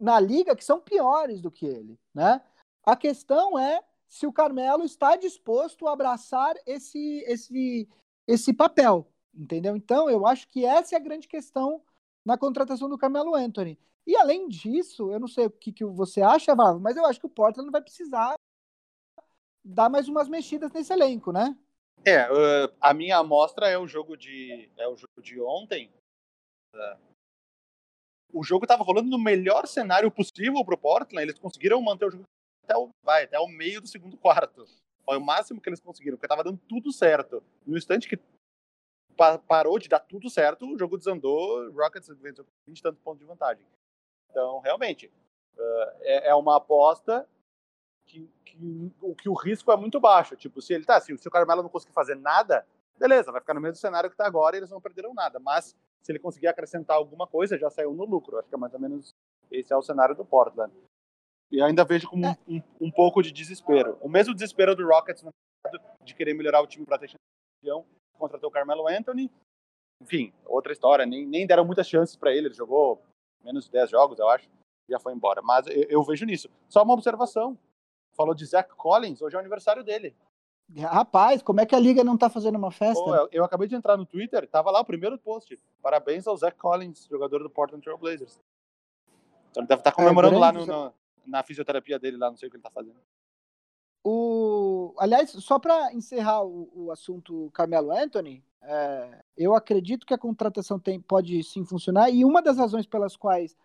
na liga que são piores do que ele, né? A questão é se o Carmelo está disposto a abraçar esse esse esse papel, entendeu? Então, eu acho que essa é a grande questão na contratação do Carmelo Anthony. E além disso, eu não sei o que, que você acha, Vavo, mas eu acho que o Portland vai precisar dar mais umas mexidas nesse elenco, né? É, uh, a minha amostra é o jogo de é o jogo de ontem. Uh, o jogo estava rolando no melhor cenário possível para o Portland. Eles conseguiram manter o jogo até o, vai, até o meio do segundo quarto. Foi o máximo que eles conseguiram, porque estava dando tudo certo. No instante que parou de dar tudo certo, o jogo desandou, Rockets venceu com 20 e tantos pontos de vantagem. Então, realmente, uh, é, é, uma aposta que, que, que o risco é muito baixo. Tipo, se ele tá, se, se o Carmelo não conseguir fazer nada, beleza, vai ficar no mesmo cenário que está agora e eles não perderam nada. Mas se ele conseguir acrescentar alguma coisa, já saiu no lucro. Acho que é mais ou menos esse é o cenário do Portland. E ainda vejo como um, um pouco de desespero. O mesmo desespero do Rockets de querer melhorar o time para ter campeão, contratou o Carmelo Anthony. Enfim, outra história. Nem, nem deram muitas chances para ele. Ele jogou menos de 10 jogos, eu acho. Já foi embora. Mas eu, eu vejo nisso. Só uma observação. Falou de Zach Collins, hoje é o aniversário dele. Rapaz, como é que a liga não tá fazendo uma festa? Eu, eu acabei de entrar no Twitter, tava lá o primeiro post. Parabéns ao Zach Collins, jogador do Portland Trail Blazers. Então ele deve estar comemorando lá no- no- na fisioterapia dele, lá, não sei o que ele tá fazendo. O... Aliás, só para encerrar o, o assunto Carmelo Anthony, é, eu acredito que a contratação tem, pode sim funcionar, e uma das razões pelas quais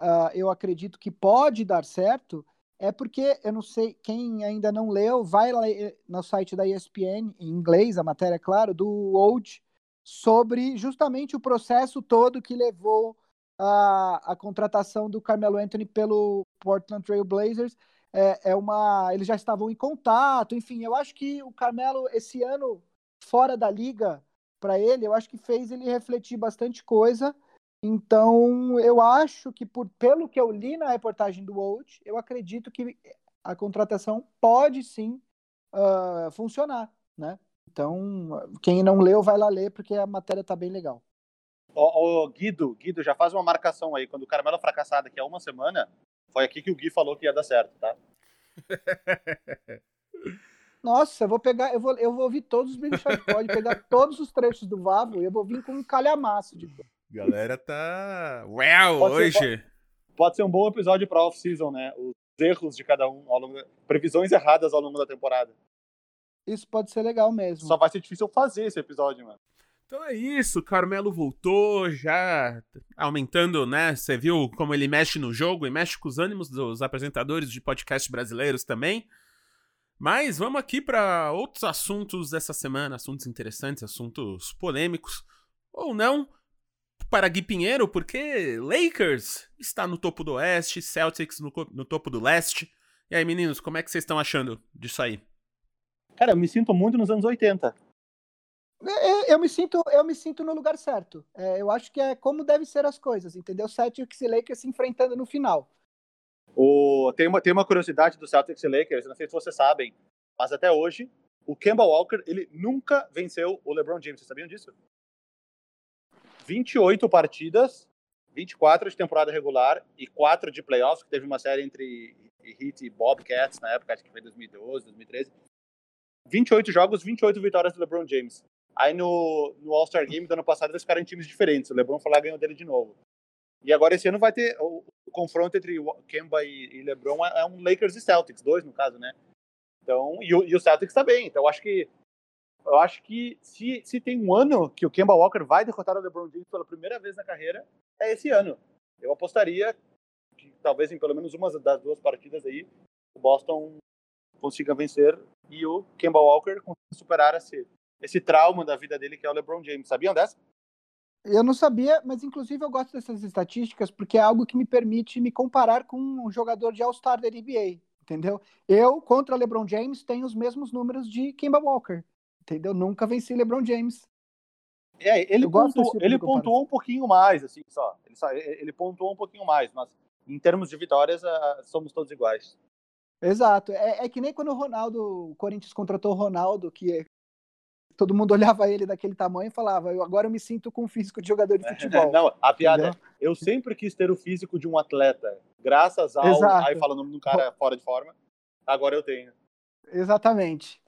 ah, eu acredito que pode dar certo é porque, eu não sei, quem ainda não leu, vai lá eh, no site da ESPN, em inglês, a matéria, é claro, do Old, sobre justamente o processo todo que levou a, a contratação do Carmelo Anthony pelo Portland Trail Blazers, é, é uma. Eles já estavam em contato, enfim, eu acho que o Carmelo, esse ano, fora da liga, para ele, eu acho que fez ele refletir bastante coisa. Então, eu acho que, por, pelo que eu li na reportagem do Old, eu acredito que a contratação pode sim ah, funcionar, né? Então, quem não leu, vai lá ler, porque a matéria tá bem legal. Ô, Guido, Guido, já faz uma marcação aí. Quando o Carmelo fracassar daqui a uma semana, foi aqui que o Gui falou que ia dar certo, tá? [laughs] Nossa, eu vou pegar, eu vou, eu vou ouvir todos os Big Shot Pod, pegar [laughs] todos os trechos do Vavo e eu vou vir com um calhamaço de Galera tá. Uau, Pode ser, hoje. Pode ser um bom episódio pra off-season, né? Os erros de cada um, ao longo da- previsões erradas ao longo da temporada. Isso pode ser legal mesmo. Só vai ser difícil fazer esse episódio, mano. Então é isso, Carmelo voltou, já aumentando, né? Você viu como ele mexe no jogo e mexe com os ânimos dos apresentadores de podcast brasileiros também. Mas vamos aqui para outros assuntos dessa semana, assuntos interessantes, assuntos polêmicos, ou não, para Gui Pinheiro, porque Lakers está no topo do oeste, Celtics no, no topo do leste. E aí, meninos, como é que vocês estão achando disso aí? Cara, eu me sinto muito nos anos 80. É, Eu me sinto, eu me sinto no lugar certo. É, eu acho que é como devem ser as coisas, entendeu? Celtics e Lakers se enfrentando no final. O, tem, uma, tem uma curiosidade do Celtics e Lakers, não sei se vocês sabem, mas até hoje, o Kemba Walker, ele nunca venceu o LeBron James. Vocês sabiam disso? 28 partidas, 24 de temporada regular e 4 de playoffs, que teve uma série entre Heat e Bobcats na época, acho que foi 2012, 2013. 28 jogos, 28 vitórias do LeBron James. Aí no, no All-Star Game do ano passado eles ficaram em times diferentes. O LeBron foi lá e ganhou dele de novo. E agora esse ano vai ter o, o confronto entre Kemba e, e LeBron é, é um Lakers e Celtics, dois no caso, né? Então, e o, e o Celtics tá bem. Então eu acho que eu acho que se, se tem um ano que o Kemba Walker vai derrotar o LeBron James pela primeira vez na carreira, é esse ano. Eu apostaria que talvez em pelo menos uma das duas partidas aí o Boston consiga vencer e o Kemba Walker consiga superar esse, esse trauma da vida dele que é o LeBron James. Sabiam dessa? Eu não sabia, mas inclusive eu gosto dessas estatísticas porque é algo que me permite me comparar com um jogador de All-Star da NBA, entendeu? Eu, contra LeBron James, tenho os mesmos números de Kemba Walker, entendeu? Nunca venci LeBron James. É, ele, pontuou, tipo ele pontuou um pouquinho mais, assim, só. Ele, só. ele pontuou um pouquinho mais, mas em termos de vitórias, ah, somos todos iguais. Exato. É, é que nem quando o Ronaldo, o Corinthians contratou o Ronaldo, que todo mundo [laughs] olhava ele daquele tamanho e falava, eu, agora eu me sinto com o físico de jogador de futebol. [laughs] Não, a piada Entendeu? é, eu sempre quis ter o físico de um atleta, graças ao... Exato. Aí fala o nome de um cara fora de forma, agora eu tenho. Exatamente.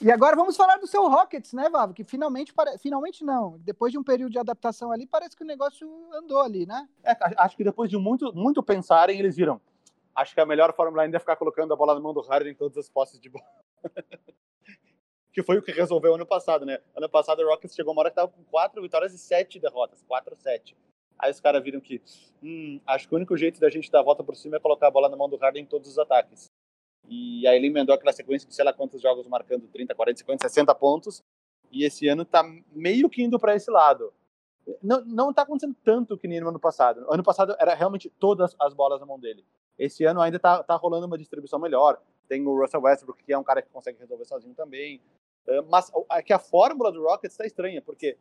E agora vamos falar do seu Rockets, né, Vavo? Que finalmente, pare... finalmente não, depois de um período de adaptação ali, parece que o negócio andou ali, né? É, acho que depois de muito, muito pensarem, eles viram. Acho que a melhor fórmula ainda é ficar colocando a bola na mão do Harden em todas as posses de bola. [laughs] que foi o que resolveu ano passado, né? Ano passado o Rockets chegou uma hora que tava com quatro vitórias e sete derrotas. 4 7 Aí os caras viram que, hum, acho que o único jeito da gente dar a volta por cima é colocar a bola na mão do Harden em todos os ataques. E aí ele emendou aquela sequência de sei lá quantos jogos marcando 30, 40, 50, 60 pontos. E esse ano tá meio que indo para esse lado. Não, não tá acontecendo tanto que nem no ano passado. Ano passado era realmente todas as bolas na mão dele. Esse ano ainda tá, tá rolando uma distribuição melhor. Tem o Russell Westbrook, que é um cara que consegue resolver sozinho também. Eh, Mas é que a fórmula do Rockets está estranha, porque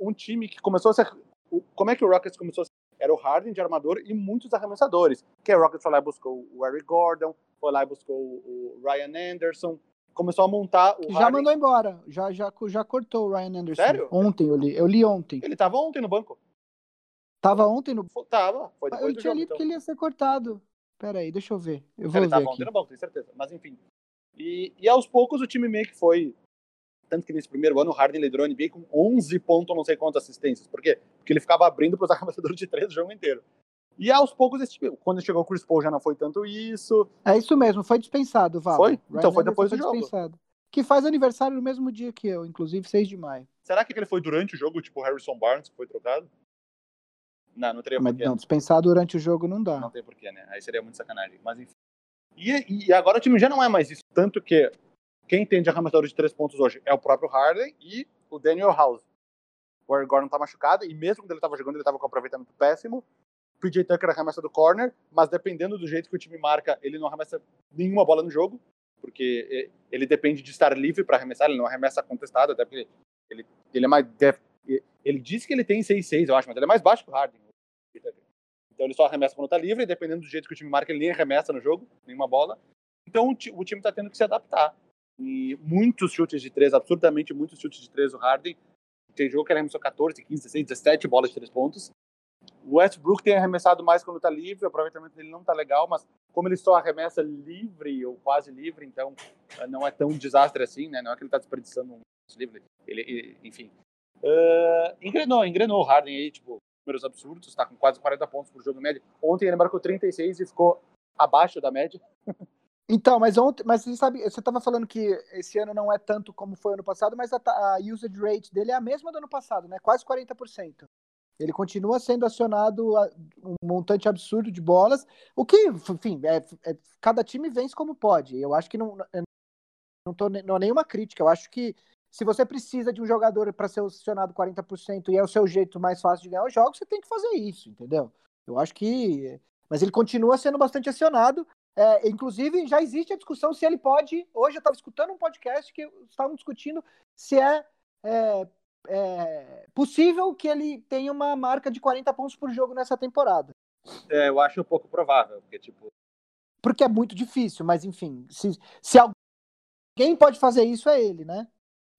um- time que começou a ser. o- Como é que o Rockets começou a ser era o Harden de armador e muitos arremessadores. Que a Rockets foi lá e buscou o Eric Gordon, foi lá e buscou o Ryan Anderson, começou a montar o Já Harden. mandou embora, já, já, já cortou o Ryan Anderson. Sério? Ontem eu li, eu li ontem. Ele tava ontem no banco. Tava ontem no. Foi- Tava, foi depois Eu do tinha jogo. lido então. que ele ia ser cortado. Pera aí, deixa eu ver. Eu vou ele ver tava aqui. ontem no banco, tenho certeza. Mas enfim. E, e aos poucos o time meio que foi. Tanto que nesse primeiro ano o Harden liderou a NBA com 11 pontos, não sei quantas assistências. Por quê? Porque ele ficava abrindo para os [laughs] arremessadores de três o jogo inteiro. E aos poucos, esse quando chegou o Chris Paul já não foi tanto isso. É isso mesmo, foi dispensado, Val. Foi? Então foi depois do jogo. dispensado. Que faz aniversário no mesmo dia que eu, inclusive 6 de maio. Será que ele foi durante o jogo, tipo o Harrison Barnes, que foi trocado? Não, não teria Mas porquê. não, dispensar durante o jogo não dá. Não tem porquê, né? Aí seria muito sacanagem. Mas enfim. E, e agora o time já não é mais isso. Tanto que quem tem de arremessador de três pontos hoje é o próprio Harden e o Daniel House. O Eric Gordon tá machucado e mesmo quando ele tava jogando, ele tava com aproveitamento péssimo. O PJ Tucker arremessa do corner, mas dependendo do jeito que o time marca, ele não arremessa nenhuma bola no jogo, porque eh, ele depende de estar livre para arremessar, ele não arremessa contestado, até porque ele, ele é mais. def- Ele diz que ele tem 6'6, eu acho, mas ele é mais baixo que o Harden. Então ele só arremessa quando tá livre, e dependendo do jeito que o time marca, ele nem arremessa no jogo, nenhuma bola. Então o, o time tá tendo que se adaptar. E muitos chutes de três, absurdamente muitos chutes de três o Harden. Tem jogo que ele arremessou 14, 15, 16, 17 bolas de três pontos. O Westbrook tem arremessado mais quando tá livre, o aproveitamento dele não tá legal, mas como ele só arremessa livre ou quase livre, então eh, não é tão desastre assim, né? Não é que ele tá desperdiçando um livre. Ele, ele- enfim. Eh, engrenou, engrenou o Harden aí, tipo, números absurdos, tá com quase 40 pontos por jogo médio. Ontem ele marcou 36 e ficou abaixo da média. [laughs] Então, mas ontem, mas você sabe, você estava falando que esse ano não é tanto como foi ano passado, mas a, a usage rate dele é a mesma do ano passado, né? Quase 40%. Ele continua sendo acionado um montante absurdo de bolas, o que, enfim, é, é- cada time vence como pode. Eu acho que não, não, tô, não é nenhuma crítica. Eu acho que se você precisa de um jogador para ser acionado 40% e é o seu jeito mais fácil de ganhar os jogos, você tem que fazer isso, entendeu? Eu acho que. Mas ele continua sendo bastante acionado. É, inclusive, já existe a discussão se ele pode. Hoje eu estava escutando um podcast que estavam discutindo se é, é, é possível que ele tenha uma marca de 40 pontos por jogo nessa temporada. É, eu acho um pouco provável, porque, tipo, Porque é muito difícil, mas enfim, se, se alguém pode fazer isso, é ele, né?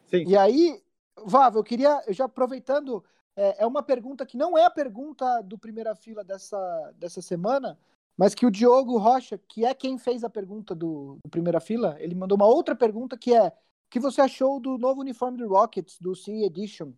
Sim. E aí, Vava, eu queria, já aproveitando, é, é uma pergunta que não é a pergunta do primeira fila dessa, dessa semana, mas que o Diogo Rocha, que é quem fez a pergunta do, do primeira fila, ele mandou uma outra pergunta que é: o que você achou do novo uniforme do Rockets, do CE Edition?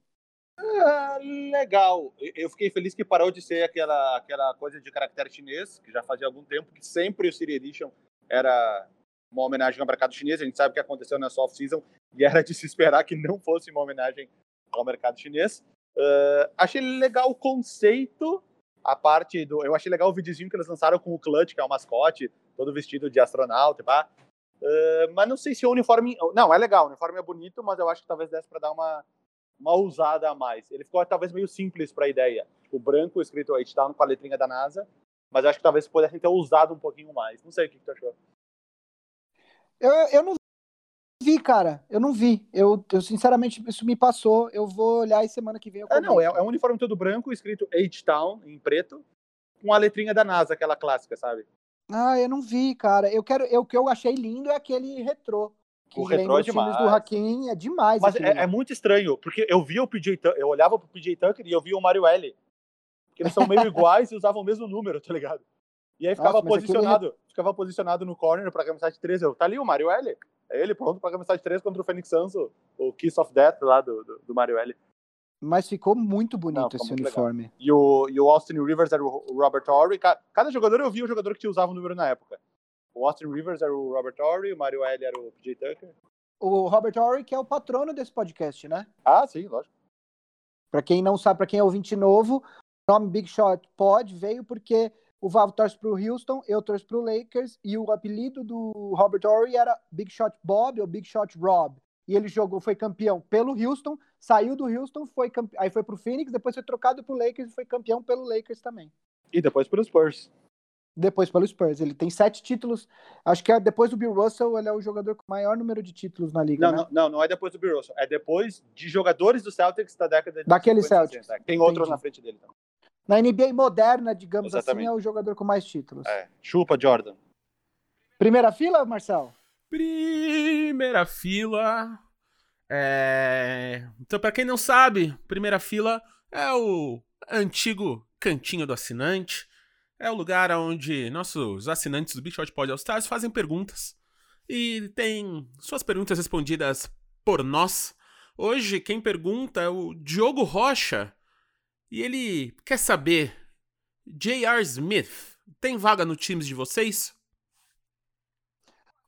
Ah, legal. Eu fiquei feliz que parou de ser aquela, aquela coisa de caractere chinês, que já fazia algum tempo que sempre o City Edition era uma homenagem ao mercado chinês. A gente sabe o que aconteceu nessa off-season [laughs] e era de se esperar que não fosse uma homenagem ao mercado chinês. Ah, achei legal o conceito, a parte do. Eu achei legal o videozinho que eles lançaram com o Clutch, que é o mascote, todo vestido de astronauta, pá. Ah, mas não sei se o uniforme. Não, é legal, o uniforme é bonito, mas eu acho que talvez desse para dar uma, uma ousada a mais. Ele ficou talvez meio simples para a ideia. Tipo, branco escrito H-Town com a letrinha da NASA, mas eu acho que talvez pudessem ter ousado um pouquinho mais. Não sei o que, que tu achou. Eu, eu não vi, cara, eu não vi. Eu, eu, sinceramente, isso me passou. Eu vou olhar e semana que vem eu É, não, é, comento. é um uniforme todo branco, escrito H-Town em preto, com a letrinha da NASA, aquela clássica, sabe? Ah, eu não vi, cara. Eu quero, eu, o que eu achei lindo é aquele retrô. Que O retrô é filmes do demais. Hakim, é demais. Mas é, é muito estranho, porque eu via o PJ eu olhava pro PJ Tucker e eu via o Mario L. Porque eles são meio [laughs] iguais e usavam o mesmo número, tá ligado? E aí ficava Nossa, posicionado, ficava posicionado no corner pra arremessar de três. Eu, tá ali o Mario L. É ele pronto pra arremessar de três contra o Phoenix Suns, o, o Kiss of Death lá do, do, do Mario L. Mas ficou muito bonito Não, ficou esse muito legal. uniforme. E o, e o Austin Rivers era o Robert Horry. Ca- Cada jogador eu via o jogador que usava o número na época. O Austin Rivers era o Robert Horry, o Mario L era o PJ Tucker. O Robert Horry, que é o patrono desse podcast, né? Ah, sim, lógico. Pra quem não sabe, pra quem é ouvinte novo, o nome Big Shot Pod veio porque o Vavo torce pro Houston, eu torço pro Lakers, e o apelido do Robert Horry era Big Shot Bob ou Big Shot Rob. E ele jogou, foi campeão pelo Houston, saiu do Houston, foi campe... aí foi pro Phoenix, depois foi trocado pro Lakers e foi campeão pelo Lakers também. E depois pelos Spurs. Depois pelo Spurs. Ele tem sete títulos. Acho que é depois do Bill Russell, ele é o jogador com o maior número de títulos na liga. Não, né? não, não, não é depois do Bill Russell. É depois de jogadores do Celtics da década de Daquele 50 e Celtics. 60. Tem outros Entendi. na frente dele também. Na NBA moderna, digamos Exatamente. assim, é o jogador com mais títulos. É, chupa, Jordan. Primeira fila, Marcel? Primeira fila. É... Então, pra quem não sabe, primeira fila é o antigo cantinho do assinante. É o lugar onde nossos assinantes do Big Shot Pod All Stars fazem perguntas. E tem suas perguntas respondidas por nós. Hoje, quem pergunta é o Diogo Rocha. E ele quer saber: J.R. Smith tem vaga no time de vocês?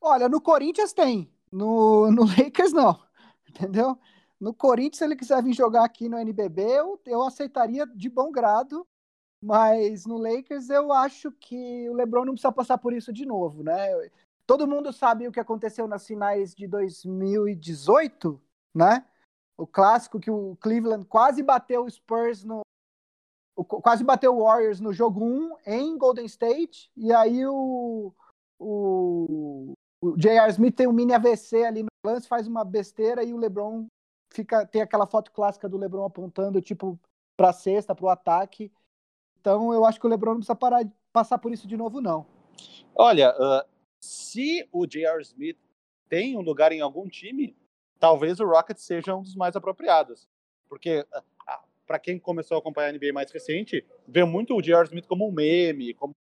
Olha, no Corinthians tem. No, [laughs] no Lakers, não. Entendeu? No Corinthians, se ele quiser vir jogar aqui no NBB, eu, eu aceitaria de bom grado. Mas no Lakers, eu acho que o LeBron não precisa passar por isso de novo, né? Todo mundo sabe o que aconteceu nas finais de 2018, né? O clássico que o Cleveland quase bateu o Spurs no. Quase bateu o Warriors no jogo 1 em Golden State. E aí o, o, o J.R. Smith tem um mini AVC ali no lance, faz uma besteira e o LeBron fica tem aquela foto clássica do LeBron apontando tipo para cesta, para o ataque. Então eu acho que o LeBron não precisa parar, passar por isso de novo não. Olha, ah, se o J.R. Smith tem um lugar em algum time, talvez o Rockets seja um dos mais apropriados. Porque, para quem começou a acompanhar a NBA mais recente, vê muito o J.R. Smith como um meme, como,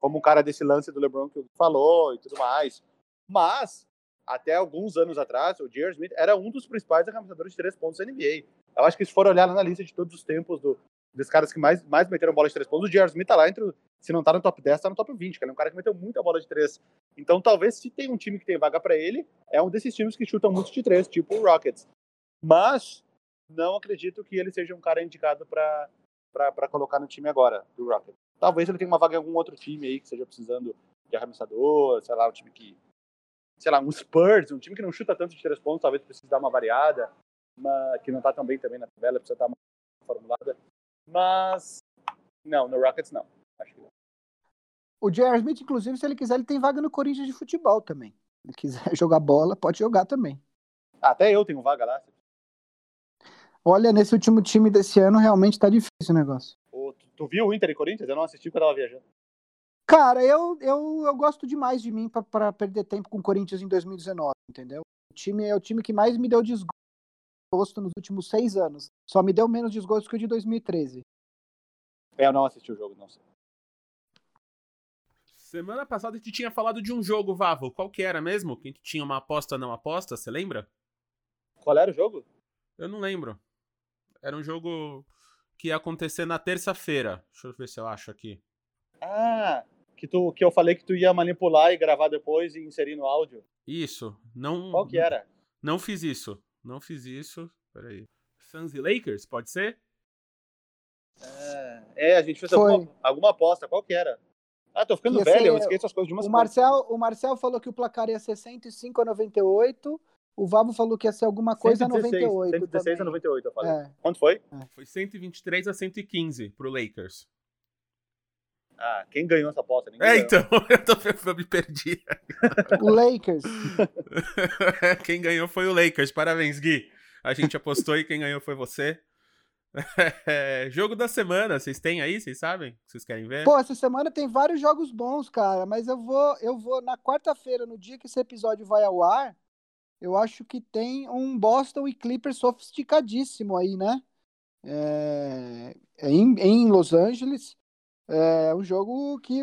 como um cara desse lance do LeBron que falou e tudo mais. Mas, até alguns anos atrás, o J.R. Smith era um dos principais arremessadores de três pontos da NBA. Eu acho que se for olhar na lista de todos os tempos do, dos caras que mais, mais meteram bola de três pontos, o J.R. Smith tá lá entre, se não tá no top 10, tá no top 20, que ele é um cara que meteu muita bola de três. Então, talvez, se tem um time que tem vaga para ele, é um desses times que chutam muito de três, tipo o Rockets. Mas, não acredito que ele seja um cara indicado para colocar no time agora, do Rockets. Talvez ele tenha uma vaga em algum outro time aí que esteja precisando de arremessador, sei lá, um time que. Sei lá, um Spurs, um time que não chuta tanto de três pontos, talvez precise dar uma variada, uma, que não tá tão bem também na tabela, precisa dar uma formulada. Mas. Não, no Rockets não. Acho que não. O J.R. Smith, inclusive, se ele quiser, ele tem vaga no Corinthians de futebol também. Se ele quiser [laughs] jogar bola, pode jogar também. Ah, Até eu tenho vaga lá. Olha, nesse último time desse ano, realmente tá difícil o negócio. Ô, Tu, tu viu o Inter e Corinthians? Eu não assisti porque eu tava viajando. Cara, eu, eu, eu gosto demais de mim pra- pra perder tempo com o Corinthians em 2019, entendeu? O time é o time que mais me deu desgosto nos últimos seis anos. Só me deu menos desgosto que o de 2013. É, eu não assisti o jogo, não sei. Semana passada a gente tinha falado de um jogo, Vavo. Qual que era mesmo? Que a gente tinha uma aposta não aposta, você lembra? Qual era o jogo? Eu não lembro. Era um jogo que ia acontecer na terça-feira. Deixa eu ver se eu acho aqui. Ah, que, tu, que eu falei que tu ia manipular e gravar depois e inserir no áudio. Isso. Não. Qual que era? Não fiz isso. Não fiz isso. Peraí. Suns e Lakers, pode ser? É, a gente fez alguma, alguma aposta. Qual que era? Ah, tô ficando Ia velho, ser- eu esqueço as coisas de umas O Marcel, o Marcel falou que o placar ia ser 105 a 98. O Vavo falou que ia ser alguma coisa a 98 116 a também. 98, eu falei. É. Quanto foi? Foi 123 a 115 pro Lakers. Ah, quem ganhou essa aposta? Ninguém É, ganhou. então, [laughs] eu, tô, eu me perdi. O Lakers. [laughs] quem ganhou foi o Lakers. Parabéns, Gui. A gente apostou e quem ganhou foi você. É, [laughs] jogo da semana, vocês têm aí? Vocês sabem? Vocês querem ver? Pô, essa semana tem vários jogos bons, cara, mas eu vou, eu vou na quarta-feira, no dia que esse episódio vai ao ar, eu acho que tem um Boston e Clippers sofisticadíssimo aí, né? É, é em, em Los Angeles, é um jogo que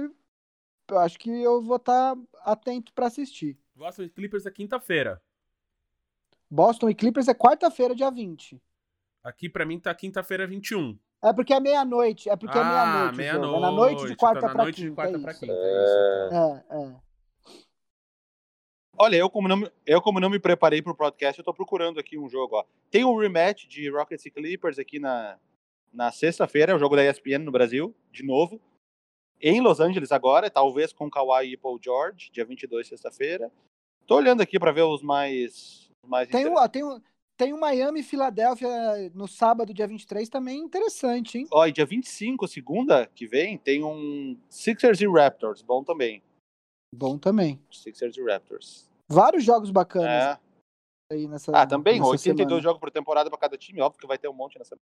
eu acho que eu vou estar atento para assistir. Boston e Clippers é quinta-feira. Boston e Clippers é quarta-feira, dia 20. Aqui pra mim tá quinta-feira 21. É porque é meia-noite, é porque é ah, meia-noite. o jogo, É na noite de quarta tá na pra noite quinta. de quarta é isso. quinta. É isso, então. É, é. Olha, eu como, não, me- eu como não me preparei pro podcast, eu tô procurando aqui um jogo, ó. Tem um rematch de Rockets e Clippers aqui na, na sexta-feira, é o jogo da ESPN no Brasil, de novo. Em Los Angeles agora, talvez com Kawhi e Paul George, dia 22, sexta-feira. Tô olhando aqui pra ver os mais, mais Tem ó, tem, tem um Miami e Filadélfia no sábado, dia 23, também interessante, hein? Ó, e dia 25, segunda que vem, tem um Sixers e Raptors, bom também. Bom também. Sixers e Raptors. Vários jogos bacanas É. aí nessa Ah, também, nessa 82 semana. jogos por temporada pra cada time, óbvio que vai ter um monte nessa.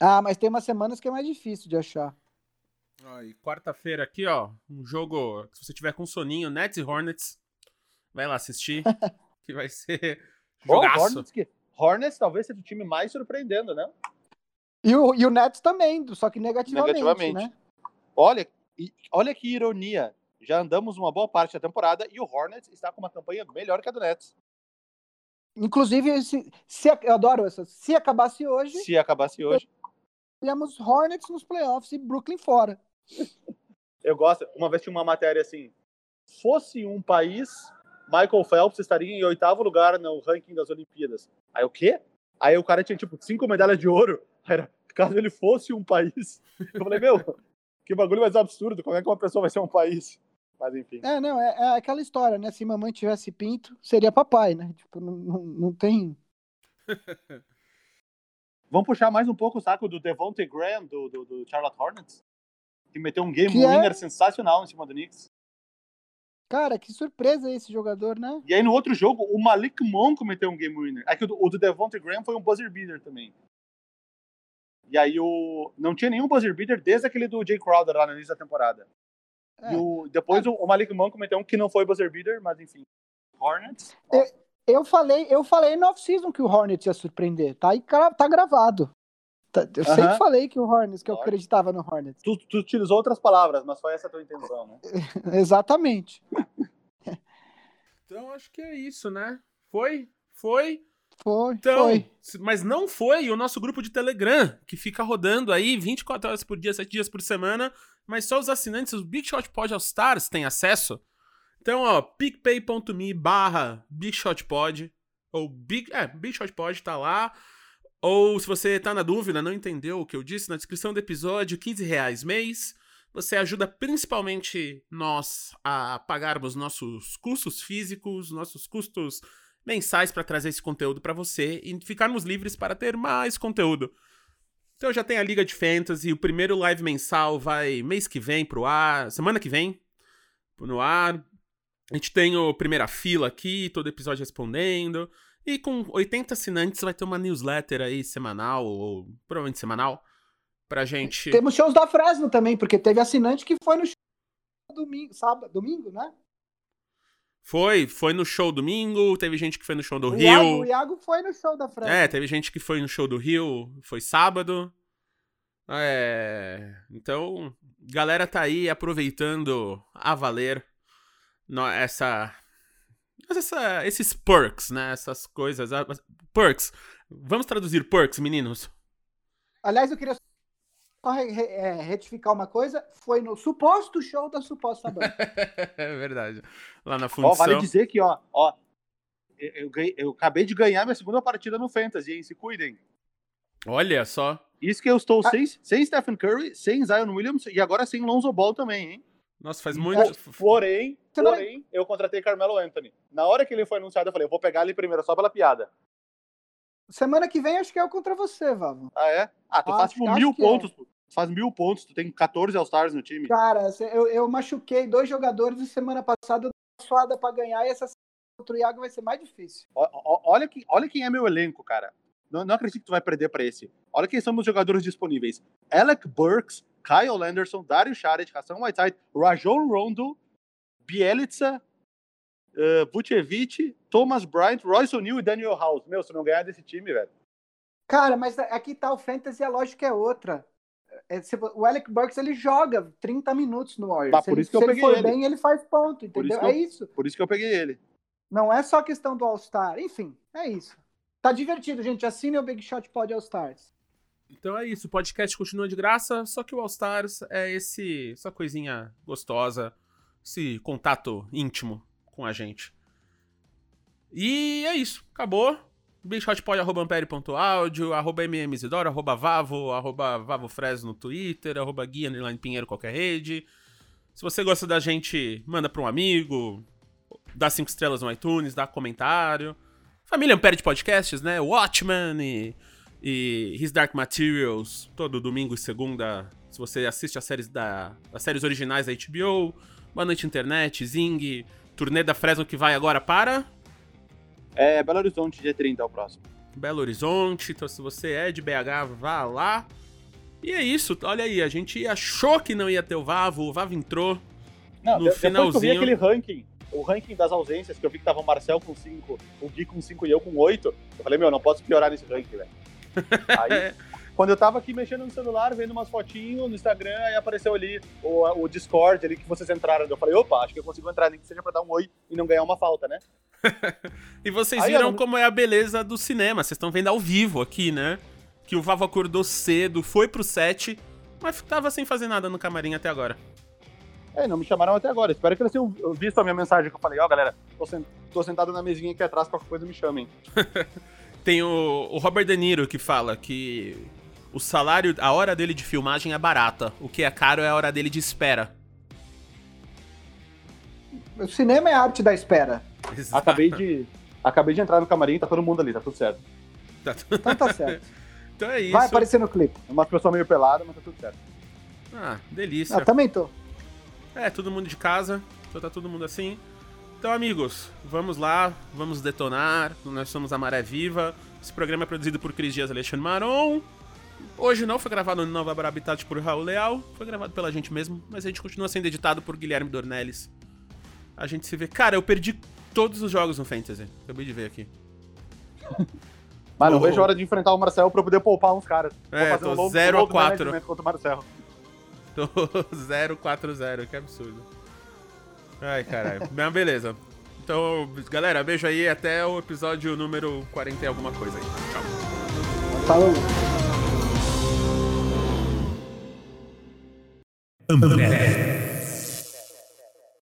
Ah, mas tem umas semanas que é mais difícil de achar. Ó, e quarta-feira aqui, ó, um jogo, se você tiver com soninho, Nets e Hornets, vai lá assistir, [laughs] que vai ser jogaço. Hornets, que- Hornets talvez seja o time mais surpreendendo, né? E o, e o Nets também, só que negativamente, Negativamente. né? Olha, olha que ironia. Já andamos uma boa parte da temporada e o Hornets está com uma campanha melhor que a do Nets. Inclusive, se, se, eu adoro essa. Se acabasse hoje, Se acabasse hoje. teríamos Hornets nos playoffs e Brooklyn fora. [laughs] Eu gosto. Uma vez tinha uma matéria assim: fosse um país, Michael Phelps estaria em oitavo lugar no ranking das Olimpíadas. Aí o quê? Aí o cara tinha tipo cinco medalhas de ouro. Era caso ele fosse um país. Eu falei, meu, que bagulho mais absurdo. Como é que uma pessoa vai ser um país? Mas enfim. É, não, é, é aquela história, né? Se mamãe tivesse pinto, seria papai, né? Tipo, não, não, não tem. [laughs] Vamos puxar mais um pouco o saco do Devontae Graham, do, do, do Charlotte Hornets, que meteu um game Que é- winner sensacional em cima do Knicks. Cara, que surpresa esse jogador, né? E aí no outro jogo, o Malik Monk meteu um game winner. É que o do, o do Devontae Graham foi um buzzer beater também. E aí o não tinha nenhum buzzer beater desde aquele do Jay Crowder lá no início da temporada. É. E o, depois o, o Malik Monk meteu um que não foi buzzer beater, mas enfim. Hornets. Eu falei, eu falei no off-season que o Hornets ia surpreender. Tá gra- tá gravado. Tá- eu Aham. sempre falei que o Hornets, que eu acreditava no Hornets. Tu, tu utilizou outras palavras, mas foi essa a tua intenção, né? [laughs] Exatamente. Então acho que é isso, né? Foi? Foi? Foi, Então, foi. mas não foi o nosso grupo de Telegram, que fica rodando aí 24 horas por dia, 7 dias por semana, mas só os assinantes, os Big Shot Pod All Stars têm acesso. Então, ó, picpay.me barra Big Shot Pod, ou Big, é, Big Shot Pod tá lá, ou se você tá na dúvida, não entendeu o que eu disse, na descrição do episódio, 15 reais mês, você ajuda principalmente nós a pagarmos nossos custos físicos, nossos custos mensais para trazer esse conteúdo para você e ficarmos livres para ter mais conteúdo. Então já tem a Liga de Fantasy, o primeiro live mensal vai mês que vem pro ar, semana que vem no ar. A gente tem o primeira fila aqui, todo episódio respondendo. E com 80 assinantes vai ter uma newsletter aí semanal, ou provavelmente semanal, pra gente. Temos shows da Fresno também, porque teve assinante que foi no show domingo, sábado, domingo, né? Foi, foi no show domingo, teve gente que foi no show do o, Rio. Iago, o Iago foi no show da Fresno. É, teve gente que foi no show do Rio, foi sábado. É, então, galera tá aí aproveitando a valer no- essa, essa- esses perks, né? Essas coisas. Perks. Vamos traduzir perks, meninos? Aliás, eu queria só é, retificar uma coisa. Foi no suposto show da suposta banda. [laughs] é verdade. Lá na Ó, função. vale dizer que, ó, ó, eu, eu eu acabei de ganhar minha segunda partida no Fantasy, hein? Se cuidem. Olha só. Isso que eu estou Ah. sem, sem Stephen Curry, sem Zion Williams e agora sem Lonzo Ball também, hein? Nossa, faz muito. Porém, porém, eu contratei Carmelo Anthony. Na hora que ele foi anunciado, eu falei, eu vou pegar ele primeiro, só pela piada. Semana que vem acho que é contra você, Vavo. Ah, é? Ah, tu Acho- faz tipo acho mil que é. pontos. Tu faz mil pontos, tu tem 14 All-Stars no time. Cara, eu, eu machuquei dois jogadores e semana passada eu dei uma suada pra ganhar e essa semana contra o Iago vai ser mais difícil. Ó- ó- Olha, que, olha quem é meu elenco, cara. Não, não acredito que tu vai perder pra esse. Olha quem são os jogadores disponíveis. Alec Burks, Kyle Anderson, Dario Saric, Hassan Whiteside, Rajon Rondo, Bielitsa, uh, Vucevic, Thomas Bryant, Royce O'Neal e Daniel House. Meu, se não ganhar desse time, velho. Cara, mas aqui tá o Fantasy, a lógica é outra. É, o Alec Burks ele joga 30 minutos no Warriors. Tá, Se por ele, isso que eu se ele peguei for ele. bem, ele faz ponto, entendeu? isso que É eu- isso. Por isso que eu peguei ele. Não é só questão do All-Star. Enfim, é isso. Tá divertido, gente. Assine o Big Shot Pod All-Stars. Então é isso, o podcast continua de graça, só que o All Stars é esse, essa coisinha gostosa, esse contato íntimo com a gente. E é isso, acabou. Bigshotpod, arroba ampere.audio, arroba mmzidoro, arroba vavo, arroba vavofres no Twitter, arroba guia, pinheiro, qualquer rede. Se você gosta da gente, manda pra um amigo, dá cinco estrelas no iTunes, dá comentário. Família Ampere de podcasts, né? Watchmen e e His Dark Materials, todo domingo e segunda, se você assiste as séries da as séries originais da HBO, Boa Noite Internet, Zing, turnê da Fresno que vai agora para É Belo Horizonte, dia 30 é o próximo. Belo Horizonte, então se você é de BH, vá lá. E é isso, olha aí, a gente achou que não ia ter o Vavo, o Vavo entrou. Não, No de- depois que eu vi finalzinho- aquele ranking, o ranking das ausências, que eu vi que tava o Marcel com 5, o Gui com 5 e eu com 8, eu falei, meu, não posso piorar nesse ranking, velho. [laughs] Aí, quando eu tava aqui mexendo no celular, vendo umas fotinhos no Instagram, aí apareceu ali o, o Discord ali que vocês entraram. Eu falei, opa, acho que eu consigo entrar, nem que seja pra dar um oi e não ganhar uma falta, né? [laughs] E vocês Aí, viram eu como é a beleza do cinema, vocês estão vendo ao vivo aqui, né? Que o Vavo acordou cedo, foi pro set, mas tava sem fazer nada no camarim até agora. É, não me chamaram até agora. Espero que eles tenham visto a minha mensagem que eu falei, ó, galera, tô, sen- tô sentado na mesinha aqui atrás, qualquer coisa me chamem. [laughs] Tem o, o Robert De Niro que fala que o salário, a hora dele de filmagem é barata, o que é caro é a hora dele de espera. O cinema é a arte da espera. Acabei de. Acabei de entrar no camarim, tá todo mundo ali, tá tudo certo. Tá [laughs] tudo- Então tá certo. então é isso. Vai aparecer no clipe. É uma pessoa meio pelada, mas tá tudo certo. Ah, delícia. Ah, também tô. É, todo mundo de casa, então tá todo mundo assim. Então, amigos, vamos lá, vamos detonar. Nós somos a Maré Viva. Esse programa é produzido por Cris Dias e Alexandre Maron. Hoje não foi gravado no Nova Habitat por Raul Leal, foi gravado pela gente mesmo, mas a gente continua sendo editado por Guilherme Dornelles. A gente se vê. Cara, eu perdi todos os jogos no Fantasy. Acabei de ver aqui. [laughs] Mas Oh. vejo a hora de enfrentar o Marcel pra eu poder poupar uns caras. É, tô um low- 0 a low 4. management contra o Marcel. [laughs] Tô 040, que absurdo. Ai, caralho. Mas beleza. Então, galera, beijo aí até o episódio número 40 e alguma coisa aí. Tchau. Falou. Een bed.